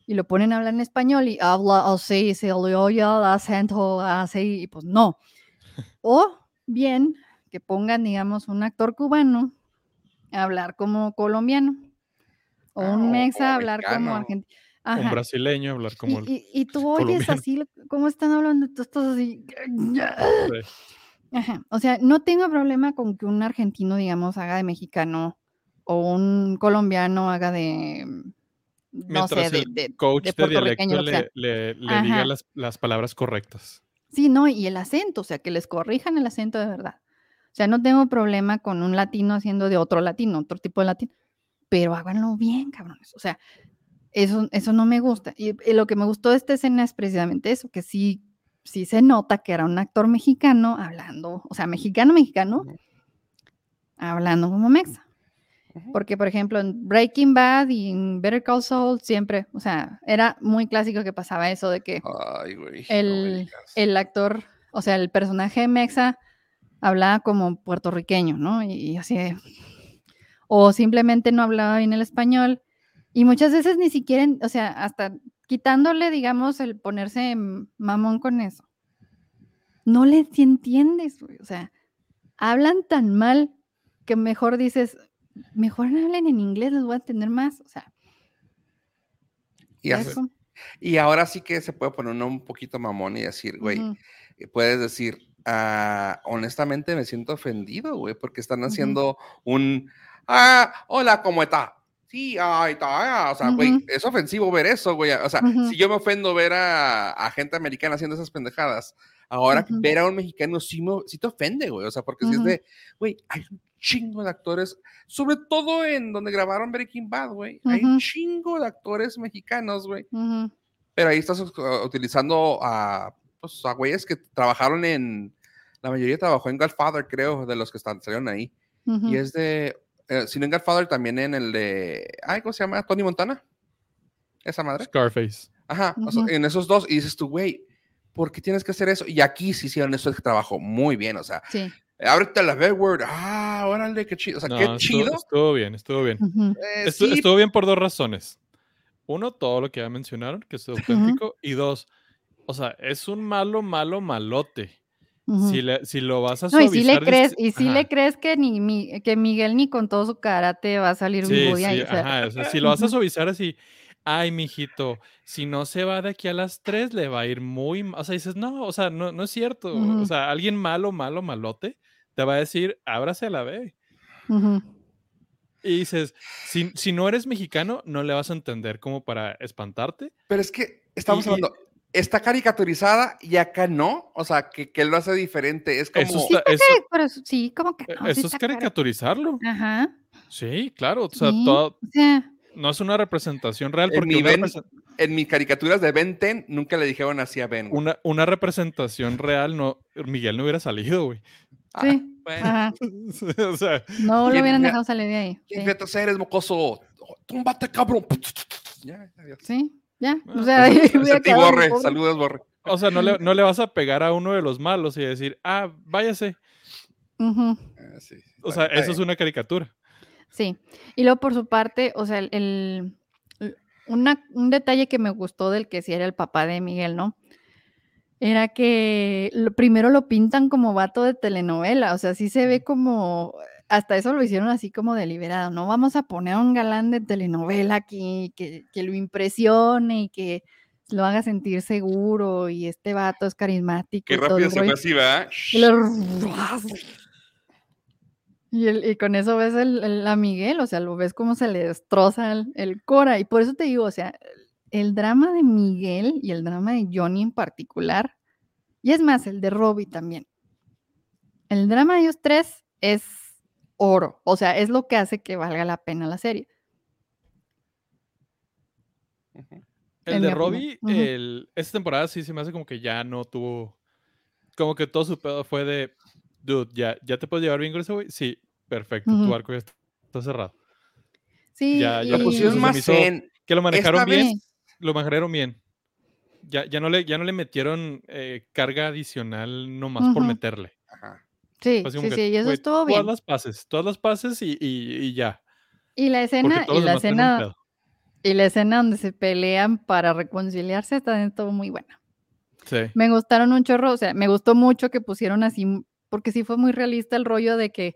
y lo ponen a hablar en español y habla así, se le oye el acento así, y pues no. [LAUGHS] O bien que pongan, digamos, un actor cubano a hablar como colombiano o Ah, un mexa a hablar como argentino. Un brasileño hablar como. Y, y- y tú [LAUGHS] oyes así, cómo están hablando, estás así. Sí. Ajá. O sea, no tengo problema con que un argentino, digamos, haga de mexicano o un colombiano haga de, no Mientras sé, de, el de- coach de de dialecto sea. le, le- le Ajá. diga las, las palabras correctas. Sí, no, y el acento, o sea, que les corrijan el acento de verdad. O sea, no tengo problema con un latino haciendo de otro latino, otro tipo de latino, pero háganlo bien, cabrones. O sea, eso, eso no me gusta. Y, y lo que me gustó de esta escena es precisamente eso, que sí, sí se nota que era un actor mexicano hablando, o sea, mexicano, mexicano, hablando como mexa. Porque, por ejemplo, en Breaking Bad y en Better Call Saul siempre, o sea, era muy clásico que pasaba eso de que Ay, güey. no el, digas. el actor, o sea, el personaje Mexa hablaba como puertorriqueño, ¿no? Y, y así de- O simplemente no hablaba bien el español. Y muchas veces ni siquiera, o sea, hasta quitándole, digamos, el ponerse mamón con eso. No les entiendes, güey, O sea, hablan tan mal que mejor dices, mejor hablen en inglés, les voy a entender más. O sea, Y, eso. y ahora sí que se puede poner uno un poquito mamón y decir, güey, eh, puedes decir, "Ah, honestamente me siento ofendido, güey, porque están haciendo un, ah, hola, ¿cómo está? Sí, ahí está, ah", o sea, güey, es ofensivo ver eso, güey, o sea, si yo me ofendo ver a, a gente americana haciendo esas pendejadas, ahora ver a un mexicano sí, me- sí te ofende, güey, o sea, porque si es de, güey, hay un chingo de actores, sobre todo en donde grabaron Breaking Bad, güey, hay un chingo de actores mexicanos, güey, pero ahí estás uh, utilizando a, pues, a güeyes que trabajaron en. La mayoría trabajó en Godfather, creo, de los que están, salieron ahí. Y es de. eh, si no en Godfather, también en el de. Ay, ¿cómo se llama? Tony Montana. Esa madre. Scarface. Ajá. o sea, Ujú. en esos dos. Y dices tú, güey, ¿por qué tienes que hacer eso? Y aquí sí hicieron eso de trabajo muy bien. O sea, Sí. ábrete la B-word. Ah, órale, qué chido. O sea, No, qué estuvo- chido. Estuvo bien, estuvo bien. Eh, sí, Estuvo bien por dos razones. Uno, todo lo que ya mencionaron, que es auténtico. Y dos, o sea, es un malo, malo, malote. Si, le- si lo vas a No, y si le suavizar, crees, y si ajá, le crees que ni mi- que Miguel ni con todo su karate va a salir Sí, vivo sí, ahí. ajá, o sea, si lo vas a suavizar así, ay, mijito, si no se va de aquí a las 3, le va a ir muy mal. O sea, dices, no, o sea, no, no es cierto. O sea, alguien malo, malo, malote, te va a decir, ábrase a la B. Y dices, si, si no eres mexicano, no le vas a entender como para espantarte. Pero es que estamos Y- y- hablando. Está caricaturizada y acá no. O sea, que, que lo hace diferente. Es como. Eso Sí está- eso- pero sí, como que sí Eso es caricaturizarlo. Ajá. Sí, claro. O sea, sí, todo- o sea, no es una representación real En porque mi Ben- represen- en mis caricaturas de Ben 10 nunca le dijeron así a Ben. una, una representación real, no, Miguel no hubiera salido, güey. Ah, [LAUGHS] sí, bueno. ajá. o sea, No lo ¿Quién hubieran dejado salir de ahí. ¿Qué Sí, eres, mocoso? ¡Túmbate, cabrón! Ya, adiós. sí, ya. Ah, O sea, pues, [LAUGHS] Borre. pobre. Saludos, Borre. o sea, no le, no le vas a pegar a uno de los malos y decir, ah, váyase. Ah, sí, O sea, bien, eso es una caricatura. Sí. Y luego por su parte, o sea, el, el- el- una- un detalle que me gustó del que sí era el papá de Miguel, ¿no? Era que lo- primero lo pintan como vato de telenovela, o sea, sí se ve como, hasta eso lo hicieron así como deliberado, ¿no? Vamos a poner a un galán de telenovela aquí, que, que lo impresione y que lo haga sentir seguro y este vato es carismático. Qué y rápido se así, lo- [LAUGHS] y el- y con eso ves el, el- a Miguel, o sea, lo ves como se le destroza el, el Cora. Y por eso te digo, o sea, el drama de Miguel y el drama de Johnny en particular, y es más, el de Robbie también. El drama de ellos tres es oro, o sea, es lo que hace que valga la pena la serie. El En de. Robbie, el- esta temporada sí se me hace como que ya no tuvo. Como que todo su pedo fue de. Dude, ¿ya, ¿ya te puedes llevar bien con ese güey? Sí, perfecto, tu arco ya está, está cerrado. Sí, Ya- ya Lo Y- pusieron más hizo- en. Que lo manejaron Esta bien. vez- Lo manejaron bien. Ya, ya, no le, ya no le metieron eh, carga adicional nomás por meterle. Ajá. Sí, así sí, sí, y eso estuvo bien. Todas las pases, todas las pases y, y- y ya. Y la escena, todos y los la escena, y la escena donde se pelean para reconciliarse también estuvo muy buena. Sí. Me gustaron un chorro, o sea, me gustó mucho que pusieron así, porque sí fue muy realista el rollo de que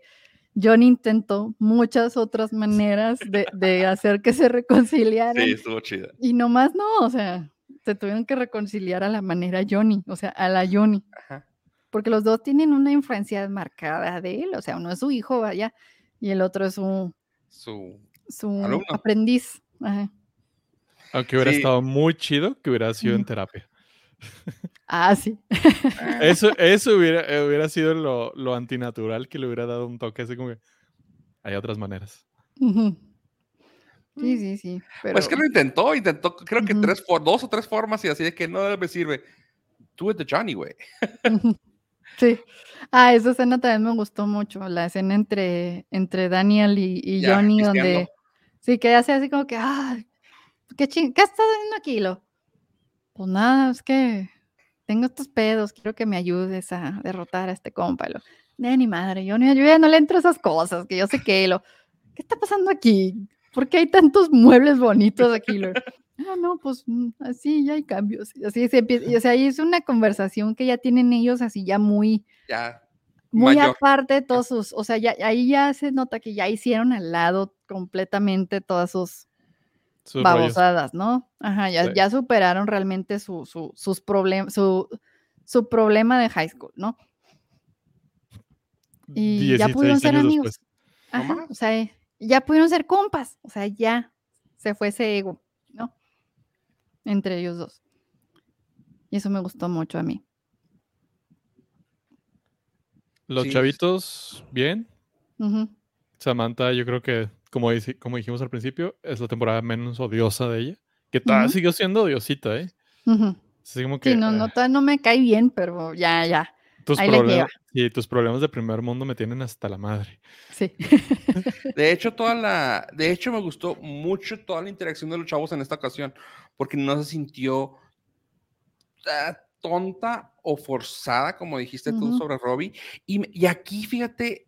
John intentó muchas otras maneras de, de hacer que se reconciliaran Sí, estuvo chida. y nomás no, o sea, se tuvieron que reconciliar a la manera Johnny, o sea, a la Johnny, Ajá. Porque los dos tienen una influencia marcada de él, o sea, uno es su hijo, vaya, y el otro es su, su Su Alumno. aprendiz. Ajá. Aunque hubiera Sí. estado muy chido que hubiera sido en terapia. [LAUGHS] Ah, sí. Eso, [LAUGHS] eso hubiera, eh, hubiera sido lo, lo antinatural que le hubiera dado un toque así como que hay otras maneras. Sí, sí, sí. Pero... Pues que lo intentó, intentó, creo que Ujú. tres, for- dos o tres formas y así de que no me sirve. Tú de Johnny, güey. Ujú. Sí. Ah, esa escena también me gustó mucho, la escena entre, entre Daniel y, y Ya, Johnny, donde sí que hace así como que, ah, ¿qué, ching ¿qué estás haciendo aquí? Lo? Pues nada, es que tengo estos pedos, quiero que me ayudes a derrotar a este compa. Lo, de ni madre, yo, ni- yo ya no le entro a esas cosas, que yo sé que lo, ¿qué está pasando aquí? ¿Por qué hay tantos muebles bonitos aquí? Lo, ah, no, pues mm, así ya hay cambios. y Así se empieza, y, o sea, ahí es una conversación que ya tienen ellos así ya muy, Ya. muy Mayor. aparte de todos sus, o sea, ya, ahí ya se nota que ya hicieron al lado completamente todas sus Sus rollos. babosadas, ¿no? Ajá, ya, Sí. ya superaron realmente su, su, sus problemas, su, su problema de high school, ¿no? Y ya pudieron 16 ser amigos. Ajá, o sea, eh, ya pudieron ser compas, o sea, ya se fue ese ego. Entre ellos dos. Y eso me gustó mucho a mí. Los Sí. chavitos, bien. Samantha, yo creo que, como, dici- como dijimos al principio, es la temporada menos odiosa de ella. Que todavía Ujú. siguió siendo odiosita, ¿eh? ujú. Así como que Sí, no, no, todavía no me cae bien, pero ya, ya, tus, problemas, sí, tus problemas de primer mundo me tienen hasta la madre. sí. [LAUGHS] De hecho, toda la. De hecho, me gustó mucho toda la interacción de los chavos en esta ocasión. Porque no se sintió ah, tonta o forzada, como dijiste tú sobre Robbie. Y, y aquí, fíjate,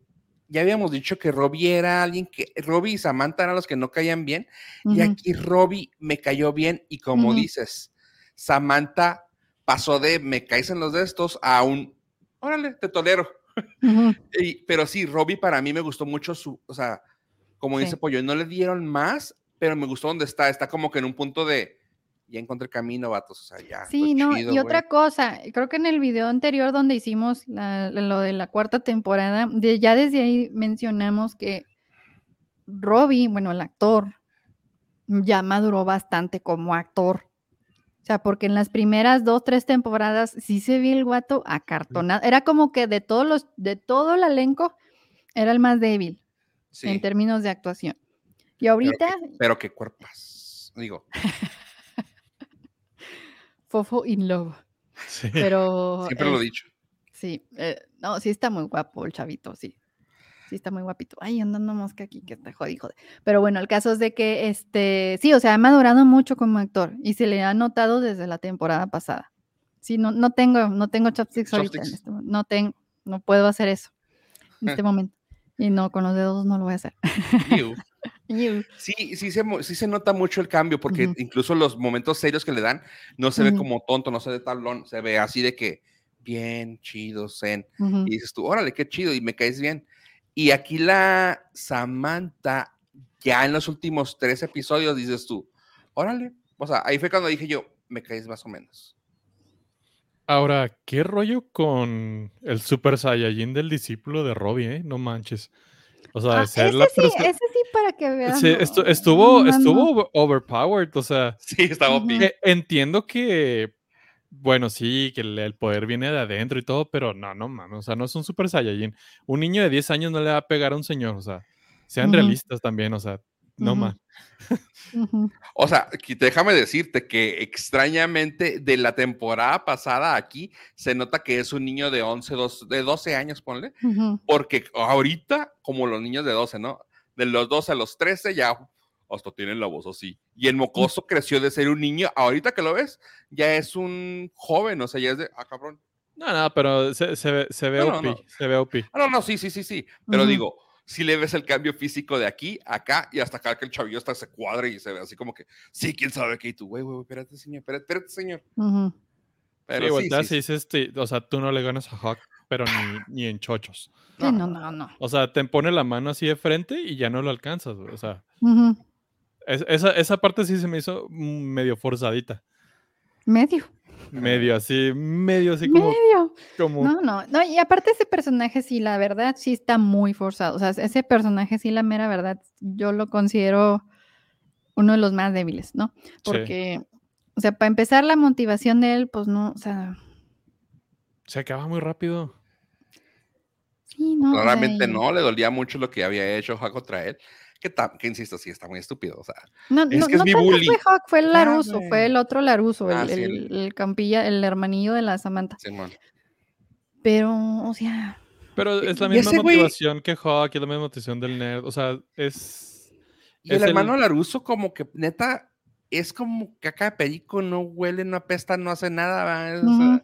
ya habíamos dicho que Robbie era alguien que. Robbie y Samantha eran los que no caían bien. Y aquí Robbie me cayó bien. Y como dices, Samantha pasó de me caes en los de estos a un. Órale, te tolero. [LAUGHS] Y- pero sí, Robbie para mí me gustó mucho su, o sea, como dice. Pollo, no le dieron más, pero me gustó donde está. Está como que en un punto de, ya encontré camino, vatos, o sea, ya. Sí, no, chido, y otra cosa, creo que en el video anterior donde hicimos la- lo de la cuarta temporada, de- ya desde ahí mencionamos que Robbie, bueno, el actor, ya maduró bastante como actor. O sea, porque en las primeras dos, tres temporadas sí se ve el guato acartonado. Era como que de todos los, de todo el elenco, era el más débil Sí, en términos de actuación. Y ahorita, pero qué cuerpas. Digo, [LAUGHS] Fofo in love. Sí. Pero siempre lo he dicho. Sí, eh, no, sí está muy guapo el chavito, sí. Sí está muy guapito. Ay, andando mosca aquí, que está jodido. Pero bueno, el caso es de que, este, sí, o sea, ha madurado mucho como actor y se le ha notado desde la temporada pasada. Sí, no, no tengo, no tengo chopsticks, ahorita. Chopsticks. este mo- no tengo, no puedo hacer eso en este [LAUGHS] momento. Y no, con los dedos no lo voy a hacer. [LAUGHS] Sí, sí se, sí se nota mucho el cambio, porque Ujú. incluso los momentos serios que le dan, no se ve Ujú. como tonto, no se ve tablón, se ve así de que bien chido, zen. Ujú. Y dices tú, órale, qué chido, y me caes bien. Y aquí la Samantha, ya en los últimos tres episodios, dices tú, órale. O sea, ahí fue cuando dije yo, me caes más o menos. Ahora, ¿qué rollo con el Super Saiyajin del discípulo de Robbie, eh? No manches. O sea, Ah, ese, la sí, persona- ese sí, para que vean. Sí, estuvo, no, no. estuvo over- overpowered, o sea, Sí, estaba. OP. e- entiendo que, bueno, sí, que el, el poder viene de adentro y todo, pero no, no, mano, o sea, no es un Super Saiyajin. Un niño de 10 años no le va a pegar a un señor, o sea, sean Ujú. realistas también, o sea, no Ujú. más. Ujú. O sea, déjame decirte que extrañamente de la temporada pasada aquí se nota que es un niño de 11, dos- de 12 años, ponle, porque ahorita, como los niños de 12, ¿no? De los 12 a los 13 ya hasta tienen la voz así. Y el mocoso creció de ser un niño, ahorita que lo ves, ya es un joven, o sea, ya es de, ah, cabrón. No, no, pero se, se ve, se ve No, no, OP, no. se ve OP. Ah, no, no, sí, sí, sí, sí. Pero digo, si le ves el cambio físico de aquí, acá y hasta acá, que el chavillo hasta se cuadra y se ve así como que, sí, quién sabe qué. Y tú, güey, güey, espérate, señor, espérate, espérate, señor. Pero sí, sí, "Ti- o sea, tú no le ganas a Hawk, pero ni, [LAUGHS] ni en chochos. No, no, no. O sea, te pone la mano así de frente y ya no lo alcanzas, güey, o sea. Es- esa, esa parte sí se me hizo medio forzadita. Medio. Medio así, medio así como. Medio. como No, no, no, y aparte ese personaje sí, la verdad, sí está muy forzado. O sea, ese personaje sí, la mera verdad, yo lo considero uno de los más débiles, ¿no? Porque, o sea, para empezar, la motivación de él, pues no, o sea, Se acaba muy rápido. sí, no. o sea, Claramente no, le dolía mucho lo que había hecho Hawk contra él. Que, que insisto, sí, está muy estúpido. O sea, No, Es no, que es no mi bully. fue Hawk, fue el Laruso, fue el otro Laruso, el, Ah, sí, el, el- el campilla, el hermanillo de la Samantha. Simón. Pero, o sea, Pero es la misma motivación que Hawk, es la misma motivación del nerd. O sea, es. Y el Es el- hermano Laruso, como que neta, es como caca de perico, no huele, no apesta, no hace nada. sea, Ujú.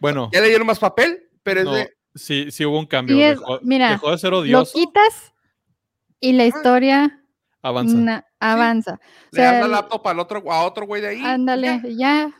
Bueno, ya le dieron más papel, pero es no, de. sí, sí hubo un cambio. Sí es- dejó, mira, dejó de ser lo odioso, quitas y la historia avanza. na- avanza. O Le das sea, la el- laptop al otro, a otro güey de ahí. ándale, ya.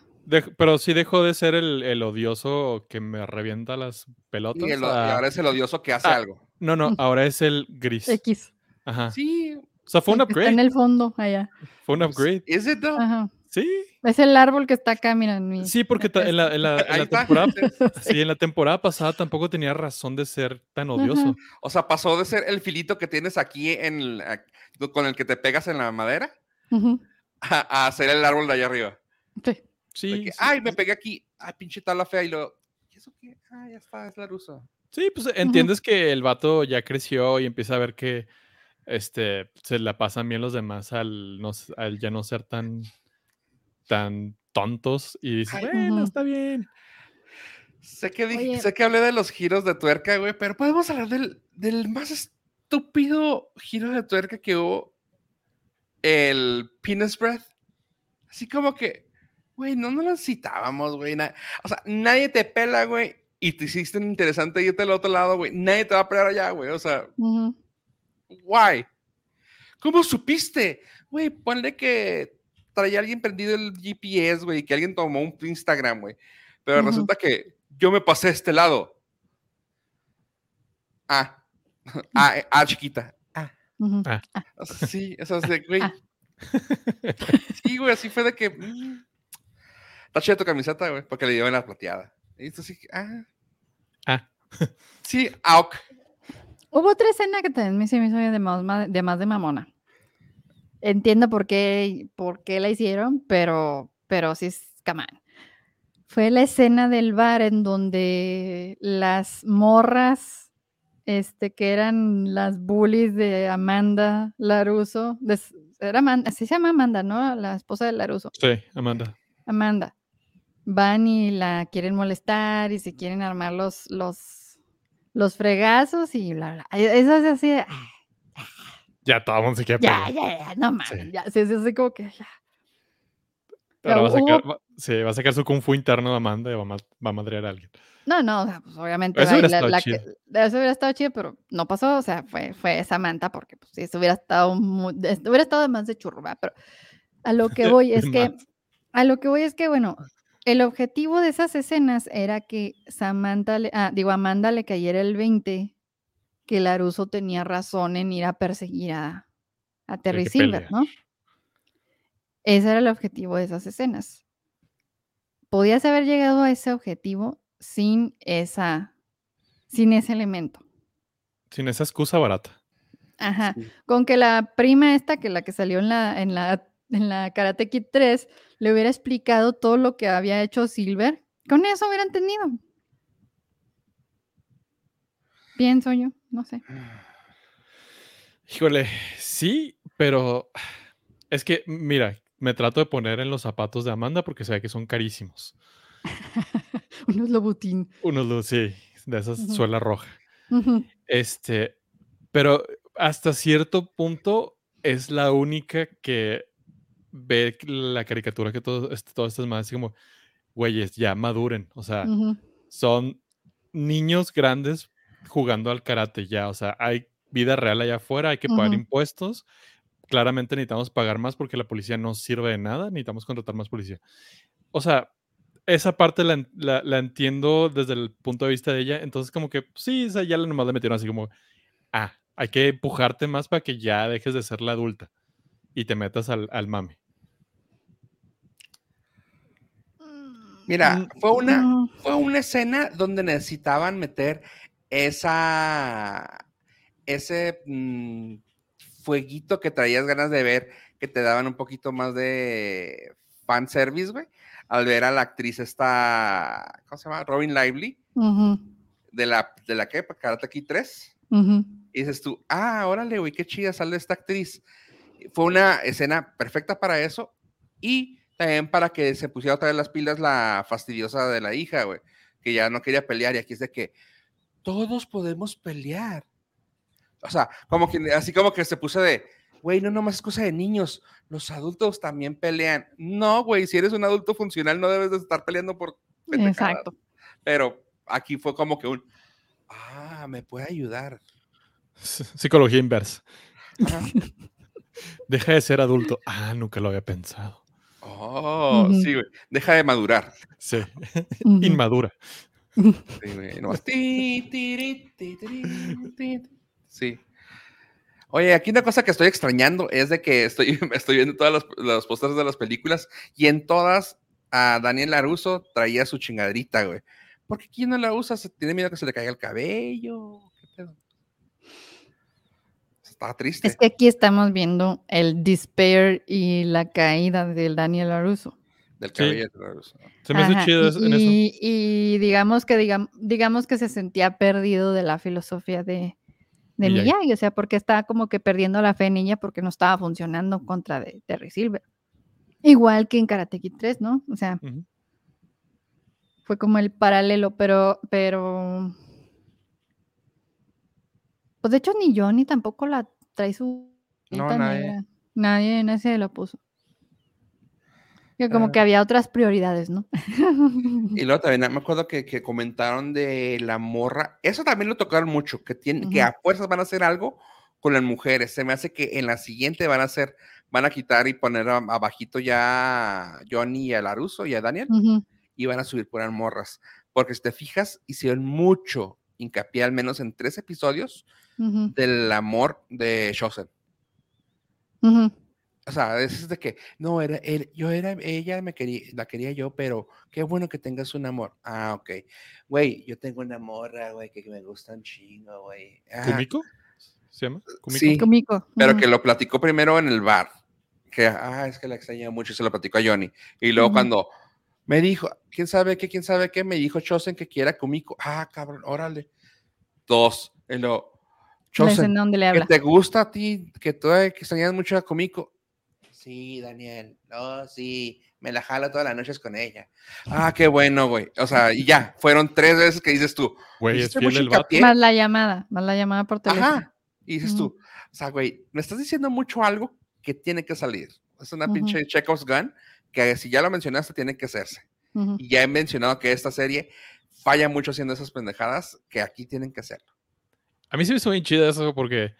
pero sí dejó de ser el, el odioso que me revienta las pelotas. Y, el- y ahora es el odioso que hace Ah. algo. No, no, ahora es el gris. X. Ajá. Sí. O sea, fue un que está en upgrade. el fondo, allá. Fue un upgrade. ¿Es it though? Ajá. Sí, Es el árbol que está acá, mira. en mi- sí, porque en la, en la- en la temporada, [LAUGHS] sí, en la temporada pasada tampoco tenía razón de ser tan odioso. O sea, pasó de ser el filito que tienes aquí en con el que te pegas en la madera a, a ser el árbol de allá arriba. Sí. Sí, que, sí. Ay, me pegué aquí. Ay, pinche tabla fea. Y luego, ¿y eso qué? Ah, ya está, es la rusa. Sí, pues entiendes que el vato ya creció y empieza a ver que este se la pasan bien los demás al, no, al ya no ser tan, tan tontos y dices, Ay, bueno, está bien. Sé que, dije- Oye. sé que hablé de los giros de tuerca, güey, pero podemos hablar del, del más estúpido giro de tuerca que hubo. El penis breath. Así como que, güey, no nos lo citábamos, güey. o sea, nadie te pela, güey. Y te hiciste un interesante irte al otro lado, güey. Nadie te va a pelar allá, güey. O sea. Why? ¿Cómo supiste? Güey, ponle que traía alguien prendido el GPS, güey, que alguien tomó un Instagram, güey. Pero resulta que yo me pasé a este lado. Ah. [LAUGHS] Ah, eh, ah, chiquita. Ah. Ujú. O sea, Sí, o sea, es de, güey. Ah. Sí, güey, así fue de que. mm, Está chida tu camiseta, güey, porque le dieron la plateada. Y esto sí, ah. Ah. Sí, auk. Hubo otra escena que también me se me hizo de más, ma- de más de mamona. Entiendo por qué, por qué la hicieron, pero, pero sí es come on. Fue la escena del bar en donde las morras, este, que eran las bullies de Amanda Laruso, de era Amanda, así se llama Amanda, ¿no? La esposa de Laruso. Sí, Amanda. Amanda. Van y la quieren molestar y se quieren armar los, los, los fregazos y bla, bla. Eso es así de, "Ah, Ya todo el mundo se quiere ya, ya, ya, no mames, Sí. ya, sí, sí, sí, como que ya. Ahora va a, sacar, va- sí, va a sacar su kung fu interno de Amanda y va a, va a madrear a alguien. No, no, o sea, pues obviamente Eso hubiera la- estado la chido. que- eso hubiera estado chido, pero no pasó, o sea, fue, fue Samantha, porque pues eso hubiera estado muy, hubiera estado más de churro, ¿va? pero a lo que voy [LAUGHS] es que, a lo que voy es que, bueno, el objetivo de esas escenas era que Samantha, le- ah, digo, Amanda le cayera el 20, que Laruso tenía razón en ir a perseguir a, a Terry Silver. ¿no? Ese era el objetivo de esas escenas. Podías haber llegado a ese objetivo sin esa, sin ese elemento. Sin esa excusa barata. Ajá. Sí. Con que la prima esta, que la que salió en la, en la, en la Karate Kid 3, le hubiera explicado todo lo que había hecho Silver, con eso hubieran tenido. Pienso yo, no sé. Híjole, sí, pero es que, mira, me trato de poner en los zapatos de Amanda porque sé que son carísimos. [LAUGHS] Unos lobutín. Unos, lu- sí, de esas Ujú. suela roja. Este, pero hasta cierto punto es la única que ve la caricatura que todo, este- todas estas así como, güeyes, ya maduren. O sea, son niños grandes jugando al karate ya. O sea, hay vida real allá afuera, hay que pagar impuestos. Claramente necesitamos pagar más porque la policía no sirve de nada, necesitamos contratar más policía. O sea, esa parte la, la- la entiendo desde el punto de vista de ella. Entonces, como que sí, o sea, ya la nomás le metieron así como, ah, hay que empujarte más para que ya dejes de ser la adulta y te metas al, al mame. Mm, Mira, Mm, fue una, fue una escena donde necesitaban meter esa, ese mm, fueguito que traías ganas de ver, que te daban un poquito más de fan service, güey, al ver a la actriz esta, ¿cómo se llama? Robin Lively, de la, de la que, Karate Kid 3. ujú. Y dices tú, ah, órale, güey, qué chida sale esta actriz. Fue una escena perfecta para eso y también para que se pusiera otra vez las pilas la fastidiosa de la hija, güey, que ya no quería pelear y aquí es de que todos podemos pelear. O sea, como que así como que se puso de, güey, no nomás es cosa de niños, los adultos también pelean. No, güey, si eres un adulto funcional no debes de estar peleando por. Exacto. Pero aquí fue como que un, ah, me puede ayudar. Psicología inversa. Ajá. [LAUGHS] Deja de ser adulto. Ah, nunca lo había pensado. Oh, sí, güey. Deja de madurar. Sí. Ujú. Inmadura. Sí. Oye, aquí una cosa que estoy extrañando es de que estoy, [LAUGHS] estoy viendo todas los, los pósters de las películas y en todas a Daniel Laruso traía su chingaderita, güey. ¿Por qué quién no la usa? ¿Se tiene miedo que se le caiga el cabello? ¿Qué? Está triste. Es que aquí estamos viendo el despair y la caída del Daniel Aruso. Del cabello. Se me hace Ajá, chido y, en eso. y- digamos que digamos, digamos que se sentía perdido de la filosofía de, de Miyagi. Miyagi, o sea, porque estaba como que perdiendo la fe en ella porque no estaba funcionando contra de Terry Silver. Igual que en Karate Kid 3, ¿no? O sea, fue como el paralelo, pero, pero, pues de hecho ni Johnny tampoco la trae su No, nadie. negra. Nadie en ese lo puso. Que como Ah. que había otras prioridades, ¿no? Y luego también me acuerdo que, que comentaron de la morra. Eso también lo tocaron mucho, que, tienen, que a fuerzas van a hacer algo con las mujeres. Se me hace que en la siguiente van a hacer, van a quitar y poner abajito ya a Johnny y a Laruso y a Daniel Ujú, y van a subir por morras. Porque si te fijas, hicieron mucho hincapié, al menos en tres episodios, del amor de Shosen. O sea, es de que, no, era, él- yo era, ella me quería, la quería yo, pero qué bueno que tengas un amor. Ah, ok. Güey, yo tengo una morra, güey, que me gusta un chingo, güey. Ah, ¿Kumiko? ¿Se llama? ¿Kumiko? Sí. Kumiko, pero que lo platicó primero en el bar. Que, ah, es que la extraña mucho y se lo platicó a Johnny. Y luego cuando me dijo, ¿quién sabe qué? ¿Quién sabe qué? Me dijo Chosen que quiera Kumiko. Ah, cabrón, órale. Dos. Y luego, La Chosen, que te gusta a ti, que tú que extrañas mucho a Kumiko. Sí, Daniel. No, sí. Me la jalo todas las noches con ella. Ah, qué bueno, güey. O sea, y ya, fueron tres veces que dices tú. Güey, es fiel el vato. Más la llamada, más la llamada por teléfono. Ajá. Y dices tú, o sea, güey, me estás diciendo mucho algo que tiene que salir. Es una Ujú. pinche Chekhov's gun que si ya lo mencionaste, tiene que hacerse. Y ya he mencionado que esta serie falla mucho haciendo esas pendejadas que aquí tienen que hacerlo. A mí se me hizo bien chida eso porque,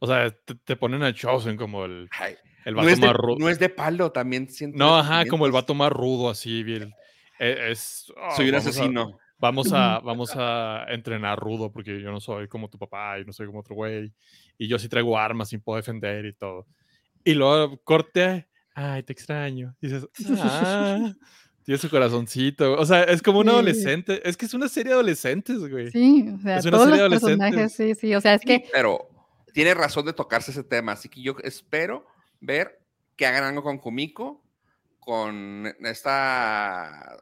o sea, te, te ponen a Chosen como el, Ay, el no, vato es de, más rudo. no es de palo, también siento. No, ajá, como el vato más rudo, así, bien. e- Es, ah, Soy un vamos a- asesino. Vamos a, [LAUGHS] vamos a entrenar rudo porque yo no soy como tu papá y no soy como otro güey. Y yo sí traigo armas y puedo defender y todo. Y luego corte, ay, te extraño. Y dices, ah, [LAUGHS] tiene su corazoncito. O sea, es como un Sí. adolescente. Es que es una serie de adolescentes, güey. Sí, o sea, Es una todos serie los de adolescentes. personajes, sí, sí. O sea, es Sí, que pero tiene razón de tocarse ese tema, así que yo espero ver que hagan algo con Kumiko, con esta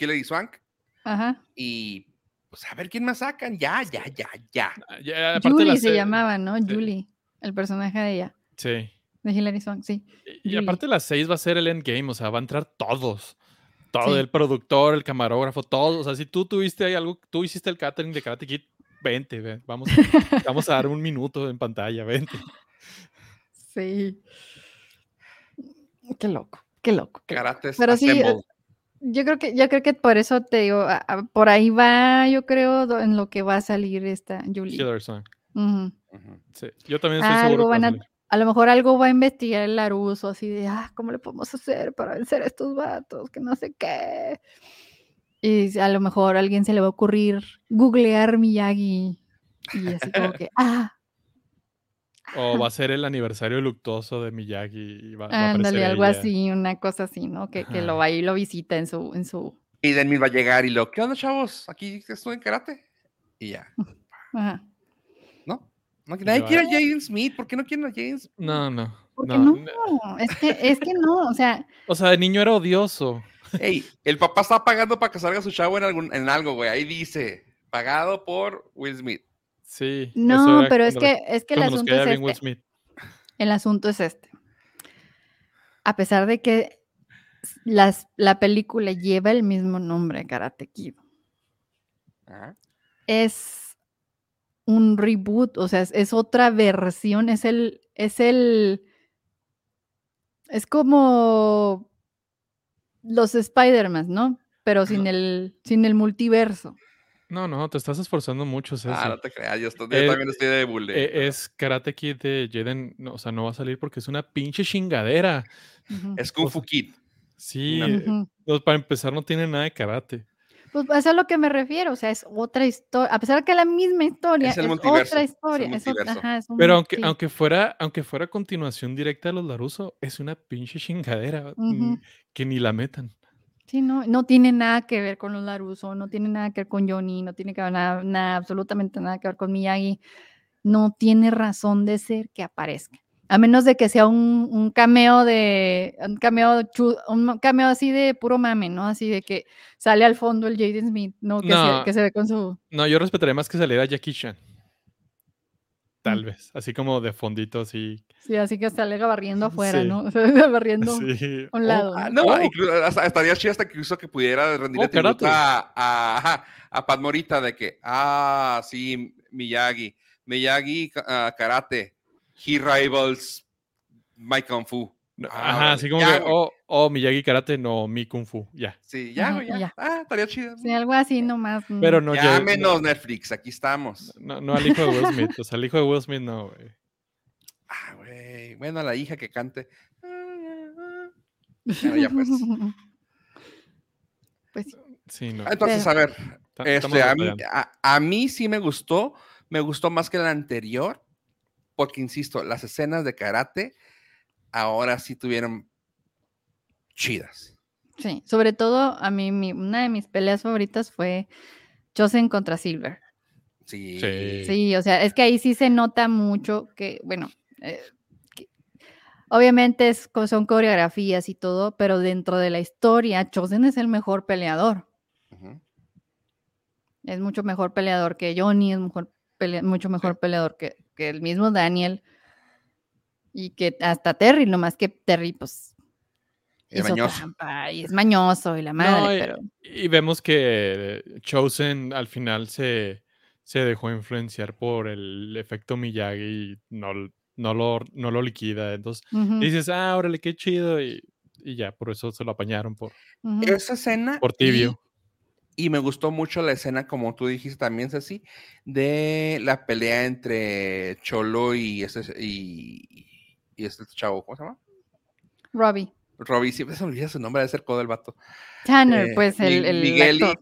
Hilary Swank Ajá. y pues a ver quién más sacan. Ya, ya, ya, ya. Ah, la Julie se se- llamaba, ¿no? Julie, el personaje de ella, Sí. de Hilary Swank, sí. Y aparte las seis va a ser el endgame, o sea, va a entrar todos. Todo, Sí. el productor, el camarógrafo, todos. O sea, si tú tuviste ahí algo, tú hiciste el catering de Karate Kid, vente, ven, vamos, vamos a dar un minuto en pantalla, vente. Sí. Qué loco, qué loco. qué loco. Pero sí. Yo creo que, yo creo que por eso te digo, a- a- por ahí va, yo creo, en lo que va a salir esta Julie. Killer. Sí, yo también estoy Algo seguro a van a- salir. A lo mejor algo va a investigar el Laruso, así de, ah, ¿cómo le podemos hacer para vencer a estos vatos? Que no sé qué. Y a lo mejor a alguien se le va a ocurrir googlear Miyagi. Y así como que, [LAUGHS] ah, O va a ser el aniversario luctuoso de Miyagi. Y va, va a Ándale, algo ella. así, una cosa así, ¿no? Que, que lo va y lo visita en su, en su. Y Denmil va a llegar y lo, ¿qué onda, chavos? Aquí estoy en karate. Y ya, [LAUGHS] Ajá. ¿no? nadie quiere a Jaden Smith. ¿Por qué no quieren a Jaden Smith? No, no. ¿Por qué no, no? Es que, es que no, o sea, [LAUGHS] O sea, de niño era odioso. Ey, el papá está pagando para que salga su chavo en, algún, en algo, güey. Ahí dice, pagado por Will Smith. Sí. no, pero es que, es que el asunto es este. Smith. El asunto es este. A pesar de que las, la película lleva el mismo nombre, Karate Kid, es un reboot, o sea, es, es otra versión, es el, es el, es como los Spider-Man, ¿no? Pero sin el, sin el multiverso. No, no, te estás esforzando mucho. Ah, no te creas, yo, estoy- yo Eh, también estoy de bullying. Eh, es Karate Kid de Jaden, no, o sea, no va a salir porque es una pinche chingadera. Es Kung Fu Kid. Sí, No. no, para empezar no tiene nada de karate. Pues eso es a lo que me refiero, o sea, es otra historia, a pesar de que es la misma historia, Es es, otra es el historia, es, ajá, es un- Pero aunque, aunque fuera, aunque fuera continuación directa de los Laruso, es una pinche chingadera mm, que ni la metan. Sí, no, no tiene nada que ver con los Laruso, no tiene nada que ver con Johnny, no tiene que ver nada, nada, absolutamente nada que ver con Miyagi. No tiene razón de ser que aparezca. A menos de que sea un, un cameo de, un cameo, un cameo así de puro mame, ¿no? Así de que sale al fondo el Jaden Smith, ¿no? Que, Se, No. que se ve con su... No, yo respetaría más que saliera Jackie Chan. Tal vez, así como de fondito, así. Sí, así que sale barriendo [LAUGHS] afuera, Sí. ¿no? [LAUGHS] barriendo [LAUGHS] Sí. a un Oh, lado. Ah, ¿no? Oh. incluso hasta, estaría chido hasta que incluso que pudiera rendirle Oh, tributo a, a, a Pat Morita de que, ah, sí, Miyagi, Miyagi ah, karate, he rivals my kung fu. No, Ah, Ajá, órale, así como ya, que, oh, oh, Miyagi Karate, no, mi Kung Fu, ya. Sí, ya, güey, ya. ya. Ah, estaría chido. Sí, algo así nomás. Pero no, ya- Llámenos Netflix, aquí estamos. no, no al hijo de Will Smith. O sea, al hijo de Will Smith no, güey. Ah, güey. Bueno, a la hija que cante. [LAUGHS] Bueno, ya pues. Pues sí. Sí, no. Entonces, Pero- a ver, este, a, mí, a mí sí me gustó, me gustó más que la anterior, porque insisto, las escenas de karate ahora sí tuvieron chidas. Sí, sobre todo a mí mi- una de mis peleas favoritas fue Chosen contra Silver. Sí. Sí. Sí, o sea, es que ahí sí se nota mucho que, bueno, eh, que- obviamente es son coreografías y todo, pero dentro de la historia, Chosen es el mejor peleador. Es mucho mejor peleador que Johnny, es mejor pelea- mucho mejor peleador que, que el mismo Daniel. Y que hasta Terry, nomás que Terry, pues, Es hizo mañoso. trampa y es mañoso y la madre, No, y- pero... Y vemos que Chosen al final se, se dejó influenciar por el efecto Miyagi y no, no, lo, no lo liquida. Entonces dices, ah, órale, qué chido. Y, y ya, por eso se lo apañaron por. Esa escena. por tibio. Y, me gustó mucho la escena, como tú dijiste también, Ceci, de la pelea entre Cholo y este, y, y este chavo, ¿cómo se llama? Robbie. Robbie, siempre se me olvida su nombre, de ser codo el vato. Tanner, Eh, pues el, el Miguel, y.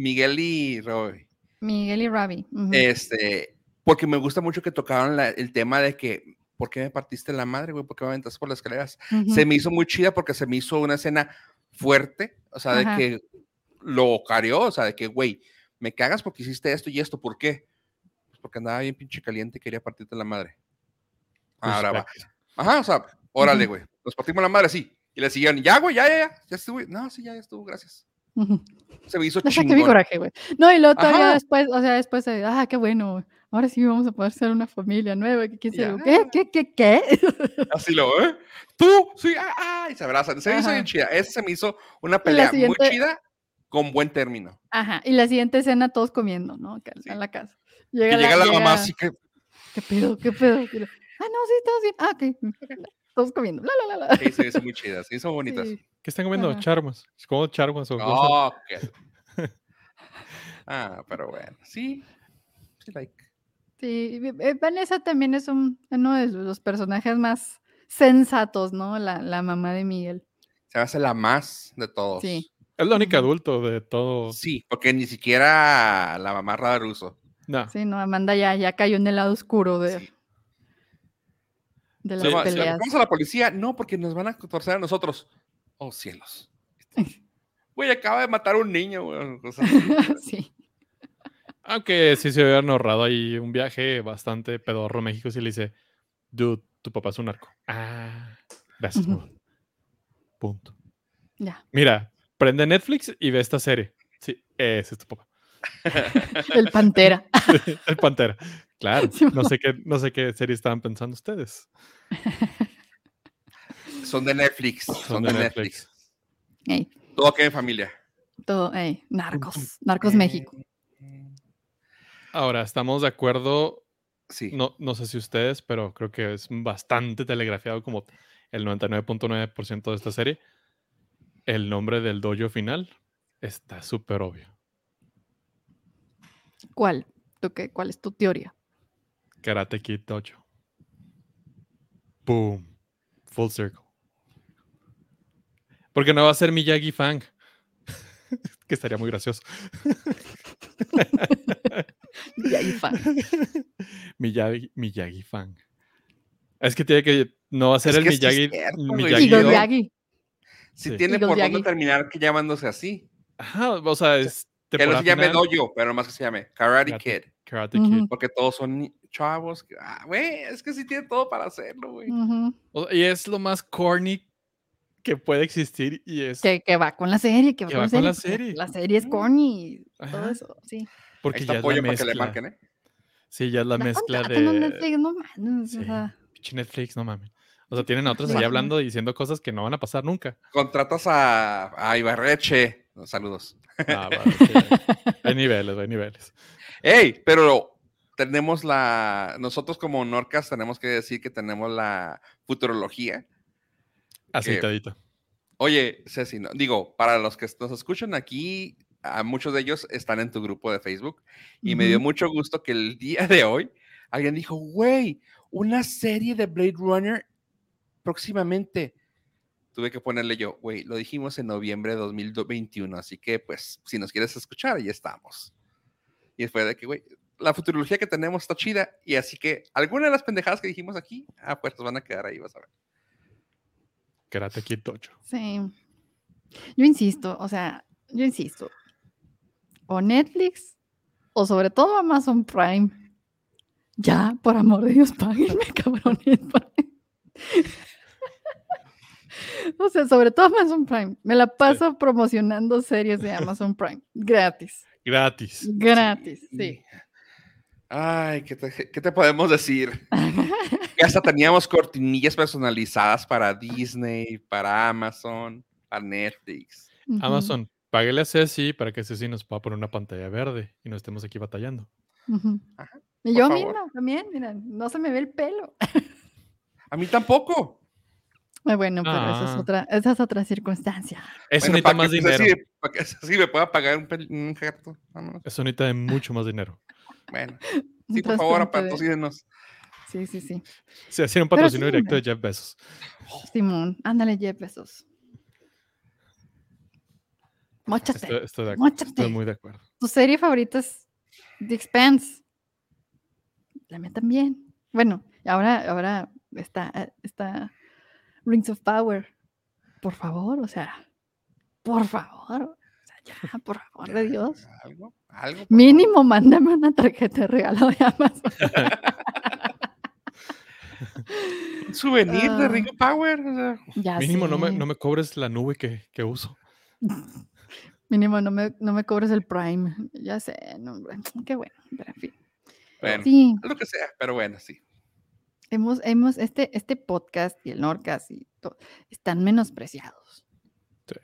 Miguel y Robbie. Miguel y Robbie. Este, porque me gusta mucho que tocaron la- el tema de que, ¿por qué me partiste la madre, güey? ¿Por qué me aventaste por las escaleras? Se me hizo muy chida porque se me hizo una escena fuerte, o sea, Ajá. de que lo careó, o sea, de que, güey, me cagas porque hiciste esto y esto, ¿por qué? Pues porque andaba bien pinche caliente y quería partirte la madre. Ahora va. Ajá, o sea, órale, güey, nos partimos la madre, sí. Y le siguieron, ya, güey, ya, ya, ya, ya estuvo. No, sí, ya, ya estuvo, gracias. Se me hizo Le saqué mi chingón. coraje, güey. No, y luego todavía Ajá. después, o sea, después, de, ah, qué bueno, ahora sí vamos a poder ser una familia nueva. ¿Qué, qué. ¿Qué, qué, qué, [LAUGHS] qué? Así lo, ¿eh? Tú, sí, ah, ah, y se abrazan. Se me hizo Ajá. bien chida. Esa se me hizo una pelea siguiente- muy chida con buen término. Ajá, y la siguiente escena todos comiendo, ¿no? Acá Sí. En la casa. Y llega la mamá así que, ¿Qué pedo? ¿Qué pedo? Y lo, ah, no, sí, todos bien. Ah, ok. [LAUGHS] Todos comiendo. La, la, la, la. sí, me hizo muy chida, se hizo bonitas. Sí. ¿Qué están comiendo? Ajá. Charmas. ¿Cómo charmas o cosas? No, que- Ah, pero bueno, sí. Sí, like. Sí, eh, Vanessa también es un, uno de los personajes más sensatos, ¿no? La, la mamá de Miguel. Se hace la más de todos. Sí. Es la única adulto de todo. Sí, porque ni siquiera la mamá Ruso. No. Sí, no, Amanda ya, ya cayó en el lado oscuro de Sí. De las llama, si peleas. vamos a la policía, no, porque nos van a torcer a nosotros. Oh, cielos. [LAUGHS] Güey, acaba de matar a un niño, güey. o sea, [LAUGHS] sí. Aunque sí se hubieran ahorrado ahí un viaje bastante pedorro a México si le dice, dude, tu papá es un narco. Ah, gracias. Punto. Ya. Mira, prende Netflix y ve esta serie. Sí, ese es tu papá. El Pantera. [LAUGHS] El Pantera. Claro, Sí, no sé qué, no sé qué serie estaban pensando ustedes. [LAUGHS] son de Netflix. Son, de, Netflix. Ey, Todo queda en familia. todo, ey, narcos. Narcos México. Ahora, estamos de acuerdo, Sí. no, no sé si ustedes, pero creo que es bastante telegrafiado como el 99.9% de esta serie. El nombre del dojo final está súper obvio. ¿Cuál? ¿Tú qué? ¿Cuál es tu teoría? Karate Kid Dojo. Boom. Full circle. Porque no va a ser Miyagi Fang. [LAUGHS] que estaría muy gracioso. [LAUGHS] Y ahí fan. Miyagi, Miyagi Fang. Es que tiene que. No va a ser Es el sí es Miyagi. cierto. Miyagi Miyagi. Si Sí. tiene Eagle por dónde Miyagi. terminar que llamándose así. Ajá, o sea, es. Que no se llame final, Dojo, pero más que se llame Karate Karate. Kid. Karate. Kid. Porque todos son chavos. ah, Güey, es que sí tiene todo para hacerlo, güey. O- Y es lo más corny que puede existir. Y es. que, que va con la serie, que va, Que con, va la con la serie. La serie es corny y todo Ajá. eso, sí. Porque ya es la apoyo para que le mezcla. marquen, ¿eh? Sí, ya es la mezcla contrato, no, de. Netflix, no mames, o Sí. sea, Pinche Netflix, no mames. O sea, tienen a otros ahí hablando y diciendo cosas que no van a pasar nunca. Contratas a, a Ibarreche. Saludos. Ah, sí. [LAUGHS] Hay niveles, hay niveles. Ey, pero tenemos la. Nosotros como Norcas tenemos que decir que tenemos la futurología. Aceitadito. Oye, Ceci, no, digo, para los que nos escuchan aquí, a muchos de ellos están en tu grupo de Facebook y me dio mucho gusto que el día de hoy alguien dijo, güey, una serie de Blade Runner próximamente. Tuve que ponerle yo, güey, lo dijimos en noviembre de 2021, así que pues si nos quieres escuchar, ahí estamos. Y fue de que, güey, la futurología que tenemos está chida y así que algunas de las pendejadas que dijimos aquí, ah, pues van a quedar ahí, vas a ver. Karate Kid Dojo. sí. Yo insisto, o sea, yo insisto. O Netflix, o sobre todo Amazon Prime. Ya, por amor de Dios, páguenme, [LAUGHS] cabrones. [LAUGHS] O sea, sobre todo Amazon Prime. Me la paso promocionando series de Amazon Prime. Gratis. Gratis. Gratis, sí. Ay, ¿qué te, qué te podemos decir? [LAUGHS] Que hasta teníamos cortinillas personalizadas para Disney, para Amazon, para Netflix. Amazon, páguele a Ceci para que Ceci nos pueda poner una pantalla verde y no estemos aquí batallando. Ajá, Y por yo favor. misma también, mira, no se me ve el pelo. A mí tampoco. Ah, Bueno, pero esa es Ah. otra, esa es otra circunstancia. Eso Bueno, necesita para más que dinero. Para que Ceci me pueda pagar un, un gato. Vámonos. Eso necesita de mucho más dinero. Bueno, [LAUGHS] sí, por favor, patrocínenos. Sí, sí, sí. Se hacía un patrocinio sí, directo de. Jeff Bezos. Simón, ándale, Jeff Bezos. Móchate, Estoy, estoy de acuerdo. móchate. Estoy muy de acuerdo. Tu serie favorita es The Expanse. La mía también. Bueno, ahora, ahora está, está Rings of Power. Por favor, o sea, por favor. Ya, por favor de Dios. Algo, algo. Mínimo, mándame una tarjeta de regalo de Amazon. Un souvenir de Ah. Ring Power. o sea, Ya Mínimo, no me, no me cobres la nube que, que uso. Mínimo, no me, no me cobres el Prime. Ya sé, no, [TSK] qué bueno. Pero en fin. bueno, Sí, lo que sea, pero bueno, sí. hemos, hemos, este, este podcast y el Norcas y todo, están menospreciados. Sí.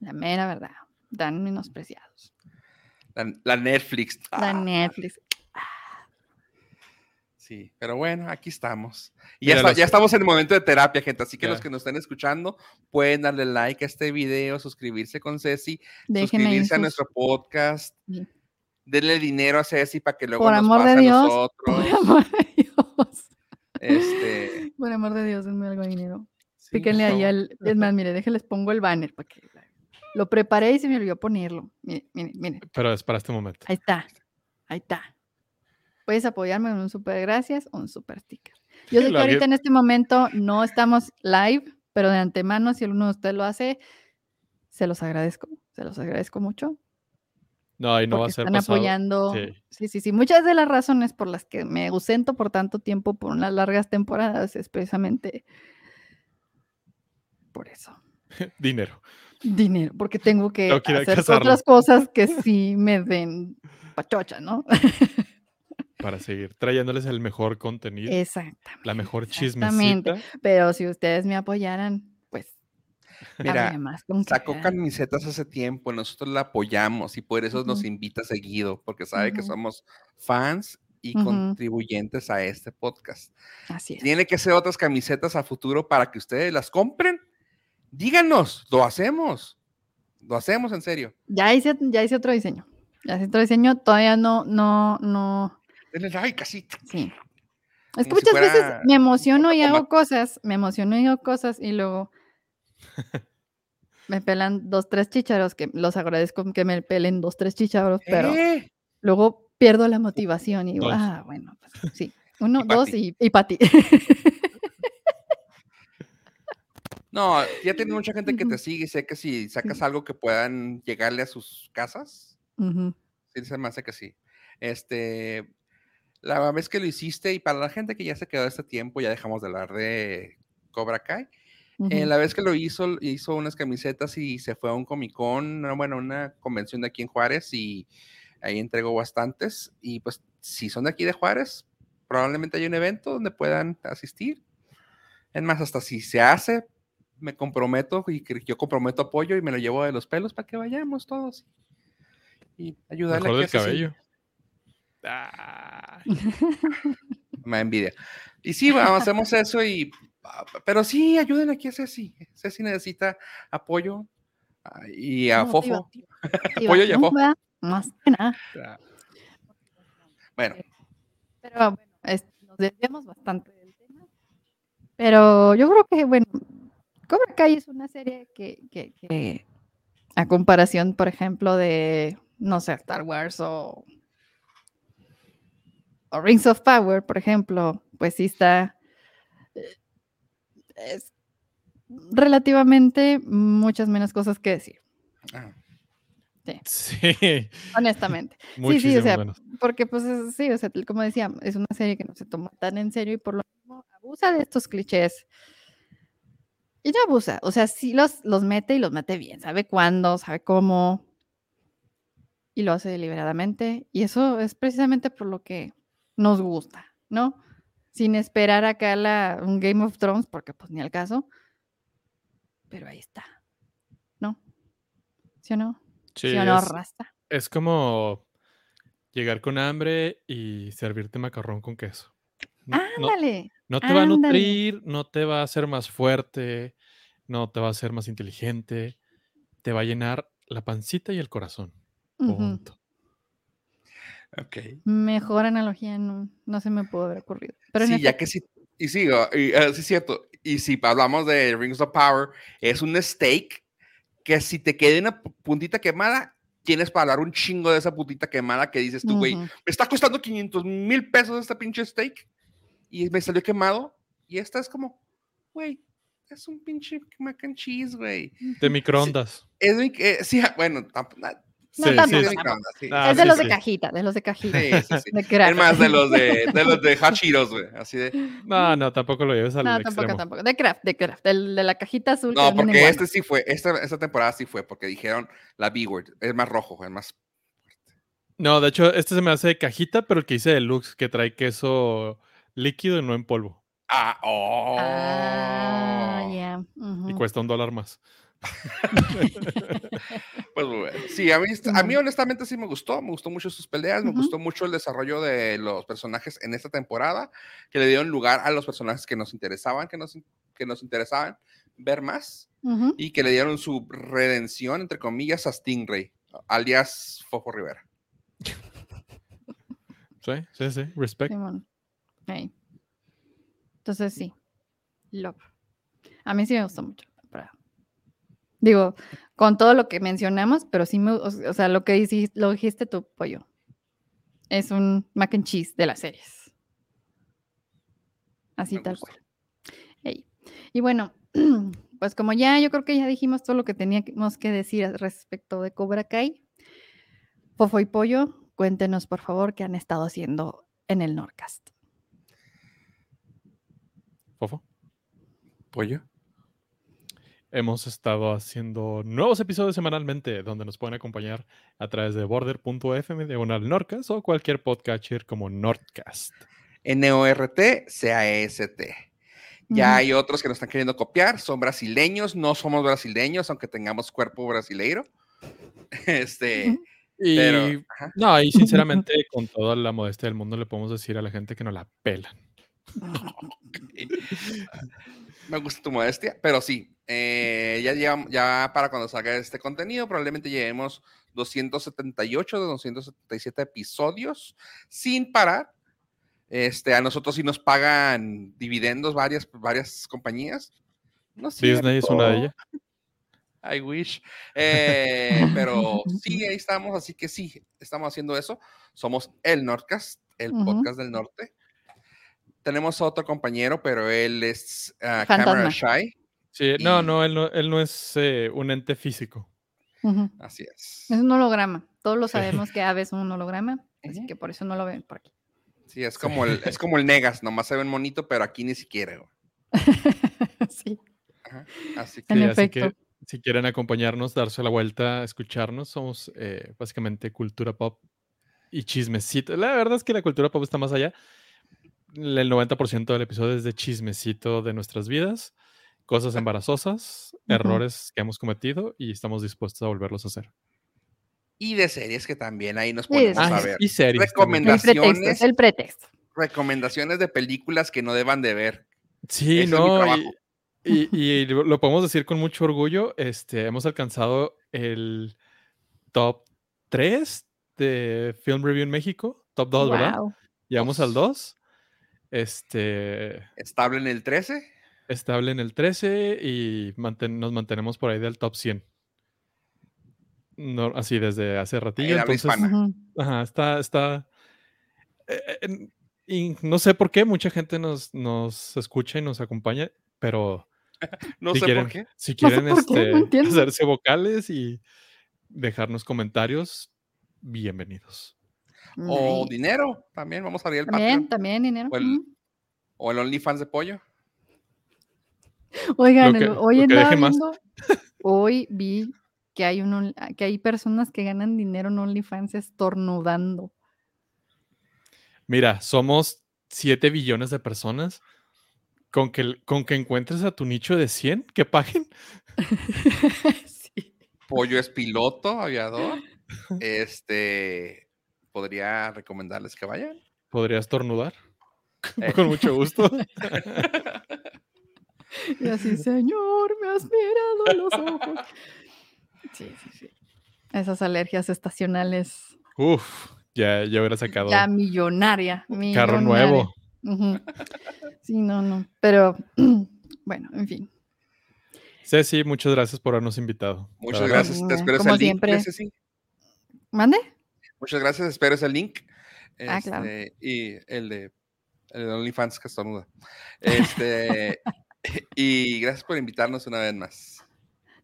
La mera verdad. Están menospreciados. La, la Netflix. La ah, Netflix. Sí, pero bueno, aquí estamos. Y ya, está- los- ya estamos en el momento de terapia, gente. Así que los que nos estén escuchando pueden darle like a este video, suscribirse con Ceci, Dejen suscribirse a nuestro podcast, Sí. denle dinero a Ceci para que luego Por nos amor de pase a Dios, nosotros. Por amor de Dios. Este, Por amor de Dios, denme algo de dinero. sí, Píquenle ahí al. Es más, mire, déjenles pongo el banner para que. Lo preparé y se me olvidó ponerlo. Miren, miren, miren. Pero es para este momento. Ahí está. Ahí está. Puedes apoyarme con un super gracias o un super sticker. Yo sé que ahorita en este momento no estamos live, pero de antemano, si alguno de ustedes lo hace, se los agradezco, se los agradezco mucho. No, y no va a ser están pasado. apoyando. Sí. Sí. sí, sí, Muchas de las razones por las que me ausento por tanto tiempo, por unas largas temporadas, es precisamente por eso. [LAUGHS] Dinero. Dinero, porque tengo que que a hacer cazarlo. otras cosas que sí me den pachocha, ¿no? [LAUGHS] Para seguir trayéndoles el mejor contenido, Exactamente. la mejor exactamente. chismecita. Pero si ustedes me apoyaran, pues Mira, Sacó camisetas hace tiempo, nosotros la apoyamos y por eso nos Ujú. invita seguido, porque sabe que Ujú. somos fans y Ujú. contribuyentes a este podcast. Así es. Tiene que ser otras camisetas a futuro para que ustedes las compren. Díganos, lo hacemos. Lo hacemos en serio. Ya hice, ya hice otro diseño. Ya hice otro diseño. Todavía no, no, no. Denle like así. Sí. Es que Como si muchas veces me emociono y hago cosas, me emociono y hago cosas y luego [LAUGHS] me pelan dos, tres chícharos, que los agradezco que me pelen dos, tres chícharos, pero ¡Eh! luego pierdo la motivación y digo, ah, bueno, pues sí. Uno, Y dos y, y Pati. [LAUGHS] No, ya tiene mucha gente que te sigue y sé que si sacas algo que puedan llegarle a sus casas, Ujú, sí, se me hace que sí. Este, la vez que lo hiciste y para la gente que ya se quedó este tiempo, ya dejamos de hablar de Cobra Kai. Eh, ujú. la vez que lo hizo, hizo unas camisetas y se fue a un Comic Con, no, bueno, una convención de aquí en Juárez y ahí entregó bastantes. Y pues, si son de aquí de Juárez, probablemente hay un evento donde puedan asistir. Es más, hasta si se hace, me comprometo y que yo comprometo apoyo y me lo llevo de los pelos para que vayamos todos y ayudarle. Mejor del a Ceci. cabello. Ah, [LAUGHS] Me envidia. Y sí, bueno, hacemos eso y... Pero sí, ayuden aquí a Ceci. Ceci necesita apoyo. ah, Y a Fofo. Apoyo y a Fofo. Más que nada. Bueno, Pero bueno, es- nos desviamos bastante del tema. Pero yo creo que, bueno, Cobra Kai es una serie que, que- que, a comparación, por ejemplo, de, no sé, Star Wars o, o Rings of Power, por ejemplo, pues sí está, eh, es relativamente muchas menos cosas que decir, ah, Sí, honestamente. [LAUGHS] muchísimo sea, menos. Porque, pues, es- sí, o sea, como decía, es una serie que no se toma tan en serio y por lo mismo abusa de estos clichés. Y no abusa, o sea, sí los, los mete y los mete bien, sabe cuándo, sabe cómo, y lo hace deliberadamente. Y eso es precisamente por lo que nos gusta, ¿no? Sin esperar acá la, un Game of Thrones, porque pues ni al caso. Pero ahí está, ¿no? ¿Sí o no? Sí, ¿Sí o no, es, Rasta? es como llegar con hambre y servirte macarrón con queso. No- Ándale. no te va a nutrir, no te va a hacer más fuerte, no te va a hacer más inteligente, te va a llenar la pancita y el corazón. Punto. ok. Mejor analogía no, no se me pudo haber ocurrido. Pero sí, ya que sí. Y sí, ah, y, sí es cierto. Y si hablamos de Rings of Power, es un steak que si te queda una pu- puntita quemada, tienes para dar un chingo de esa puntita quemada que dices tú, güey, me está costando 500 mil pesos este pinche steak y me salió quemado. Y esta es como, güey, es un pinche mac and cheese, güey. De microondas. Es eh, sí, [LAUGHS] bueno, tamp- na- No Sí, tanto, sí, de sí. es de los de cajita, de los de cajita. Sí, sí, sí. [LAUGHS] De crack. Es más de los de, de los de [LAUGHS] Hot Cheetos, güey. Así de. No, no, tampoco lo lleves al No, tampoco, extremo. tampoco. De craft, de craft. El de la cajita azul. que No, porque este sí fue, esta, esta temporada sí fue, porque dijeron la B-word, es más rojo, es más. No, de hecho, este se me hace de cajita, pero el que hice deluxe, que trae queso líquido y no en polvo. Ah, oh. Ah, ya. Y cuesta un dólar más. [LAUGHS] Pues bueno, sí, a mí, a mí Simón. honestamente sí me gustó, me gustó mucho sus peleas, me gustó mucho el desarrollo de los personajes en esta temporada, que le dieron lugar a los personajes que nos interesaban, que nos, que nos interesaban ver más, y que le dieron su redención, entre comillas, a Stingray, alias Fofo Rivera. Sí, sí, sí. Respect. Simón. Entonces sí. Love. A mí sí me gustó mucho la temporada. Digo, con todo lo que mencionamos, pero sí me, o o sea, lo que hici- lo dijiste tu pollo. Es un mac and cheese de las series. Así Me tal gusta. cual. Y bueno, [CLEARS THROAT] pues como ya, yo creo que ya dijimos todo lo que teníamos que decir respecto de Cobra Kai. Fofo y Pollo, cuéntenos por favor qué han estado haciendo en el Norcast. Fofo. Pollo. Hemos estado haciendo nuevos episodios semanalmente donde nos pueden acompañar a través de border.fm diagonal Nordcast o cualquier podcatcher como Nordcast. N-O-R-T-C-A-S-T. Ya hay otros que nos están queriendo copiar, son brasileños, no somos brasileños, aunque tengamos cuerpo brasileiro. [LAUGHS] Este. Y pero, no, y sinceramente, con toda la modestia del mundo, le podemos decir a la gente que no la pelan. [LAUGHS] me gusta tu modestia, pero sí, eh, ya, llegam- ya para cuando salga este contenido, probablemente lleguemos 278 de 277 episodios sin parar. Este, a nosotros sí nos pagan dividendos varias, varias compañías. No es Disney es una de cierto. ellas. I wish. Eh, [LAUGHS] pero sí, ahí estamos, así que sí, estamos haciendo eso. Somos el Nordcast, el Ujú. podcast del norte. Tenemos a otro compañero, pero él es Fantasma. camera shy. Sí, no, Y- no, él no, él no es eh, un ente físico. Así es. Es un holograma. Todos lo sabemos que Ave es un holograma, así que por eso no lo ven por aquí. Sí, es como el, es como el Negas, nomás se ven bonito, pero aquí ni siquiera. güey. [LAUGHS] sí. Ajá. Así que En Sí, así que si quieren acompañarnos, darse la vuelta, escucharnos, somos eh, básicamente cultura pop y chismecito. La verdad es que la cultura pop está más allá. El 90% del episodio es de chismecito de nuestras vidas, cosas embarazosas, Ujú. errores que hemos cometido y estamos dispuestos a volverlos a hacer. y de series que también ahí nos Sí, series. ver. y series. El pretexto, Recomendaciones. el pretexto. Recomendaciones de películas que no deban de ver. Sí, Ese es mi no, y, y- y lo podemos decir con mucho orgullo. Este, hemos alcanzado el top 3 de Film Review en México. Top 2, ¿verdad? Llegamos al Dos. 2. Este, Estable en el 13. estable en el 13 y manten- nos mantenemos por ahí del top 100. No, así desde hace ratillo. Entonces, ajá, está, está. eh, eh, y no sé por qué mucha gente nos, nos escucha y nos acompaña, pero [LAUGHS] No si sé quieren, por qué. si sé quieren por qué, no este, entiendo. hacerse vocales y dejarnos comentarios, bienvenidos. O dinero. También vamos a abrir el También, Patreon. también dinero. O el- Ujú. O el OnlyFans de pollo. Oigan, que- el- hoy andaba viendo, hoy vi que hay un que hay personas que ganan dinero en OnlyFans estornudando. Mira, somos 7 billones de personas. Con que, con que encuentres a tu nicho de 100 que paguen. [LAUGHS] Sí. Pollo es piloto, aviador. Este. Podría recomendarles que vayan. ¿Podrías tornudar? [LAUGHS] Eh. Con mucho gusto. [LAUGHS] Y así, Señor, me has mirado a los ojos. Sí, sí, sí. Esas alergias estacionales. Uf, ya, ya hubiera sacado Ya millonaria. carro millonaria. nuevo. Ujú. Sí, no, no. Pero, [CLEARS THROAT] bueno, en fin. Ceci, muchas gracias por habernos invitado. Muchas gracias. Te ese como link. siempre. Ceci. ¿Mande? Muchas gracias. Espero ese link. Ah, claro. Este, Y el de, el de OnlyFans que estornuda. Este. [LAUGHS] y gracias por invitarnos una vez más.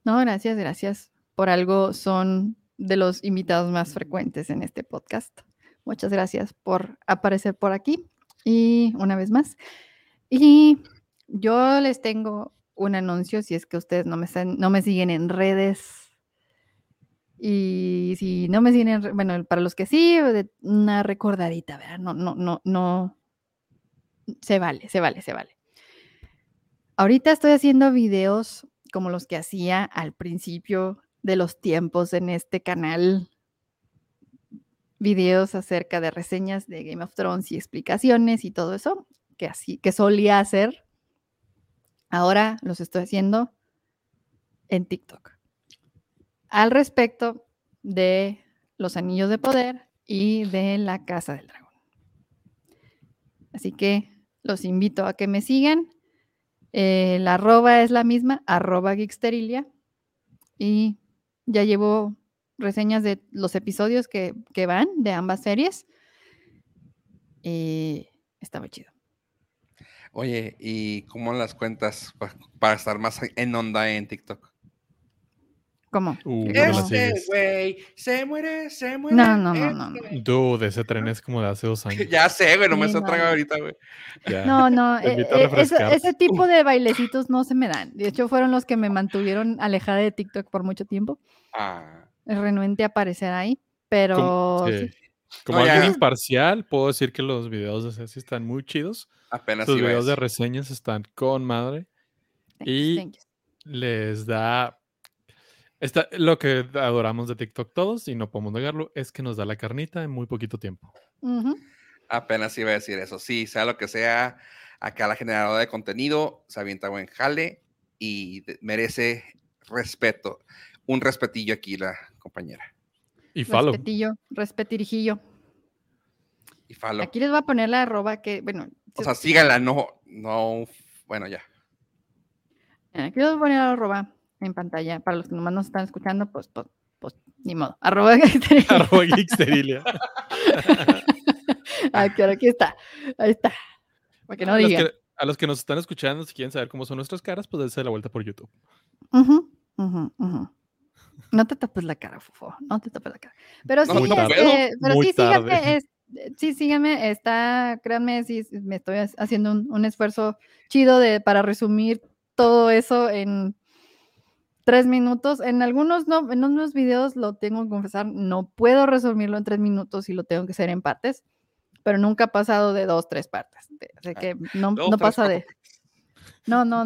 No, gracias, gracias. Por algo son de los invitados más frecuentes en este podcast. Muchas gracias por aparecer por aquí y una vez más. Y yo les tengo un anuncio si es que ustedes no me, están- no me siguen en redes. Y si no me siguen, bueno, para los que sí, una recordadita, ¿verdad? No, no, no, no. Se vale, se vale, se vale. Ahorita estoy haciendo videos como los que hacía al principio de los tiempos en este canal. Videos acerca de reseñas de Game of Thrones y explicaciones y todo eso que así que solía hacer. Ahora los estoy haciendo en TikTok. Al respecto de los anillos de poder y de la casa del dragón. Así que los invito a que me sigan. Eh, la arroba es la misma, arroba. Y ya llevo reseñas de los episodios que, que van de ambas series. Y muy chido. Oye, ¿y cómo las cuentas pa- para estar más en onda en TikTok? ¿Cómo? Uh, ¿Qué no? Este güey se muere, se muere. No, no, no, no, este. Dude, ese tren es como de hace dos [LAUGHS] años. Ya sé, güey, no me Sí, está no, no. ahorita, güey. No, no, [LAUGHS] eh, eh, ese, tipo [LAUGHS] de bailecitos no se me dan. De hecho, fueron los que me mantuvieron alejada de TikTok por mucho tiempo. Ah, renuente a aparecer ahí, pero Como, sí. sí. Como No, ya. alguien imparcial, puedo decir que los videos de Ceci están muy chidos. apenas Sus videos de reseñas están con madre. Thank Y- thank. Les da. Está, lo que adoramos de TikTok todos, y no podemos negarlo, es que nos da la carnita en muy poquito tiempo. Apenas iba a decir eso. Sí, sea lo que sea, acá la generadora de contenido se avienta buen jale y merece respeto. Un respetillo aquí la compañera. Y follow. Respetillo, respetirijillo. Y falo. Aquí les voy a poner la arroba que, bueno, O sea, síganla, no, no, bueno, ya. aquí les voy a poner la arroba en pantalla. Para los que nomás nos están escuchando, pues, pues, pues ni modo. [LAUGHS] Arroba Arroba Geeksterilia. Aquí, [LAUGHS] ahora aquí está. Ahí está. Para que no a, los digan. que, a los que nos están escuchando, si quieren saber cómo son nuestras caras, pues dense la vuelta por YouTube. No te tapes la cara, Fofo. No te tapes la cara. Pero sí, No, este, pero Muy sí, síganme. es- sí, síganme. Está, créanme, sí, me estoy ha- haciendo un, un esfuerzo chido de, para resumir todo eso en tres minutos. En algunos no, en unos videos lo tengo que confesar, no puedo resumirlo en tres minutos y lo tengo que hacer en partes, pero nunca ha pasado de dos, tres partes. de- Así que no, no pasa de. No, no.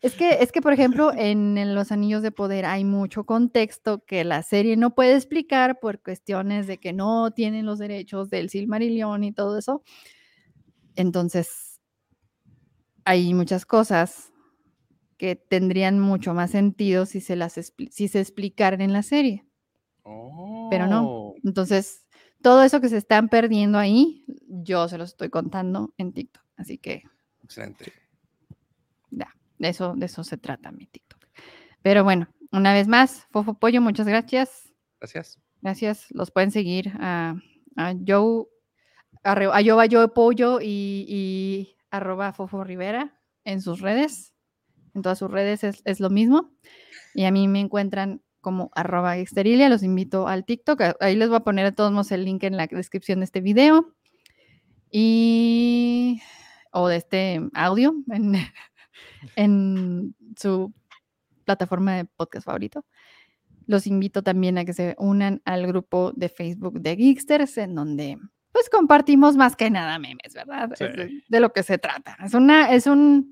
Es que, es que, por ejemplo, en, en Los Anillos de Poder hay mucho contexto que la serie no puede explicar por cuestiones de que no tienen los derechos del Silmarillion y todo eso. Entonces, hay muchas cosas que tendrían mucho más sentido si se las si se explicaran en la serie. Pero no. Oh, Entonces, todo eso que se están perdiendo ahí, yo se los estoy contando en TikTok. Así que Excelente. ya, de eso, de eso se trata mi TikTok. Pero bueno, una vez más, Fofo Pollo, muchas gracias. Gracias. Gracias. Los pueden seguir a, a Joe, arre- arroba Joe Pollo y, y arroba Fofo Rivera en sus redes. En todas sus redes es, es lo mismo. Y a mí me encuentran como arroba exterilia. Los invito al TikTok. a- Ahí les voy a poner de todos modos el link en la descripción de este video. Y o de este audio [LAUGHS] en, en su plataforma de podcast favorito. Los invito también a que se unan al grupo de Facebook de Geeksters, en donde pues compartimos más que nada memes, ¿verdad? Sí. Es de, de lo que se trata. Es una, es un,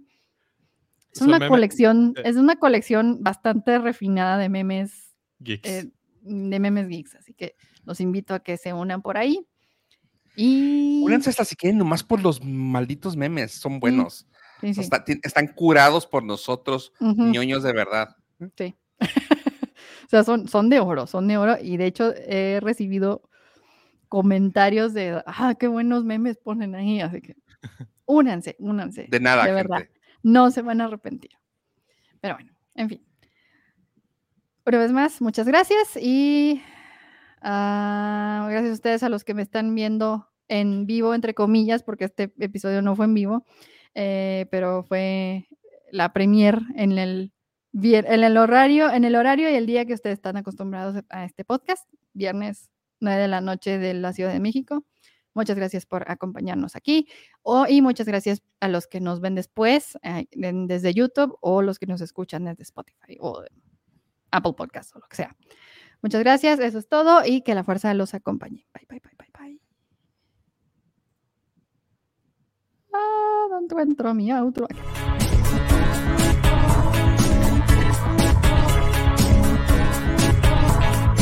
es una colección, es una colección bastante refinada de memes, Geeks. eh, de memes geeks. Así que los invito a que se unan por ahí. Y Únanse hasta si quieren, nomás por los malditos memes, son buenos. sí, sí. están curados por nosotros, Ujú. ñoños de verdad. Sí. [LAUGHS] o sea, son, son de oro, son de oro. Y de hecho he recibido comentarios de, ah, qué buenos memes ponen ahí. Así que [LAUGHS] únanse, únanse. De nada, de gente. verdad. No se van a arrepentir. Pero bueno, en fin. Una vez más, muchas gracias y ah, gracias a ustedes a los que me están viendo en vivo, entre comillas, porque este episodio no fue en vivo, eh, pero fue la premier en el, en el horario, en el horario y el día que ustedes están acostumbrados a este podcast, viernes 9 de la noche de la Ciudad de México. Muchas gracias por acompañarnos aquí. Y muchas gracias a los que nos ven después eh, desde YouTube o los que nos escuchan desde Spotify o Apple Podcast o lo que sea. Muchas gracias, eso es todo y que la fuerza los acompañe. Bye, bye, bye, bye, bye. Ah, ¿dónde entró mi outro?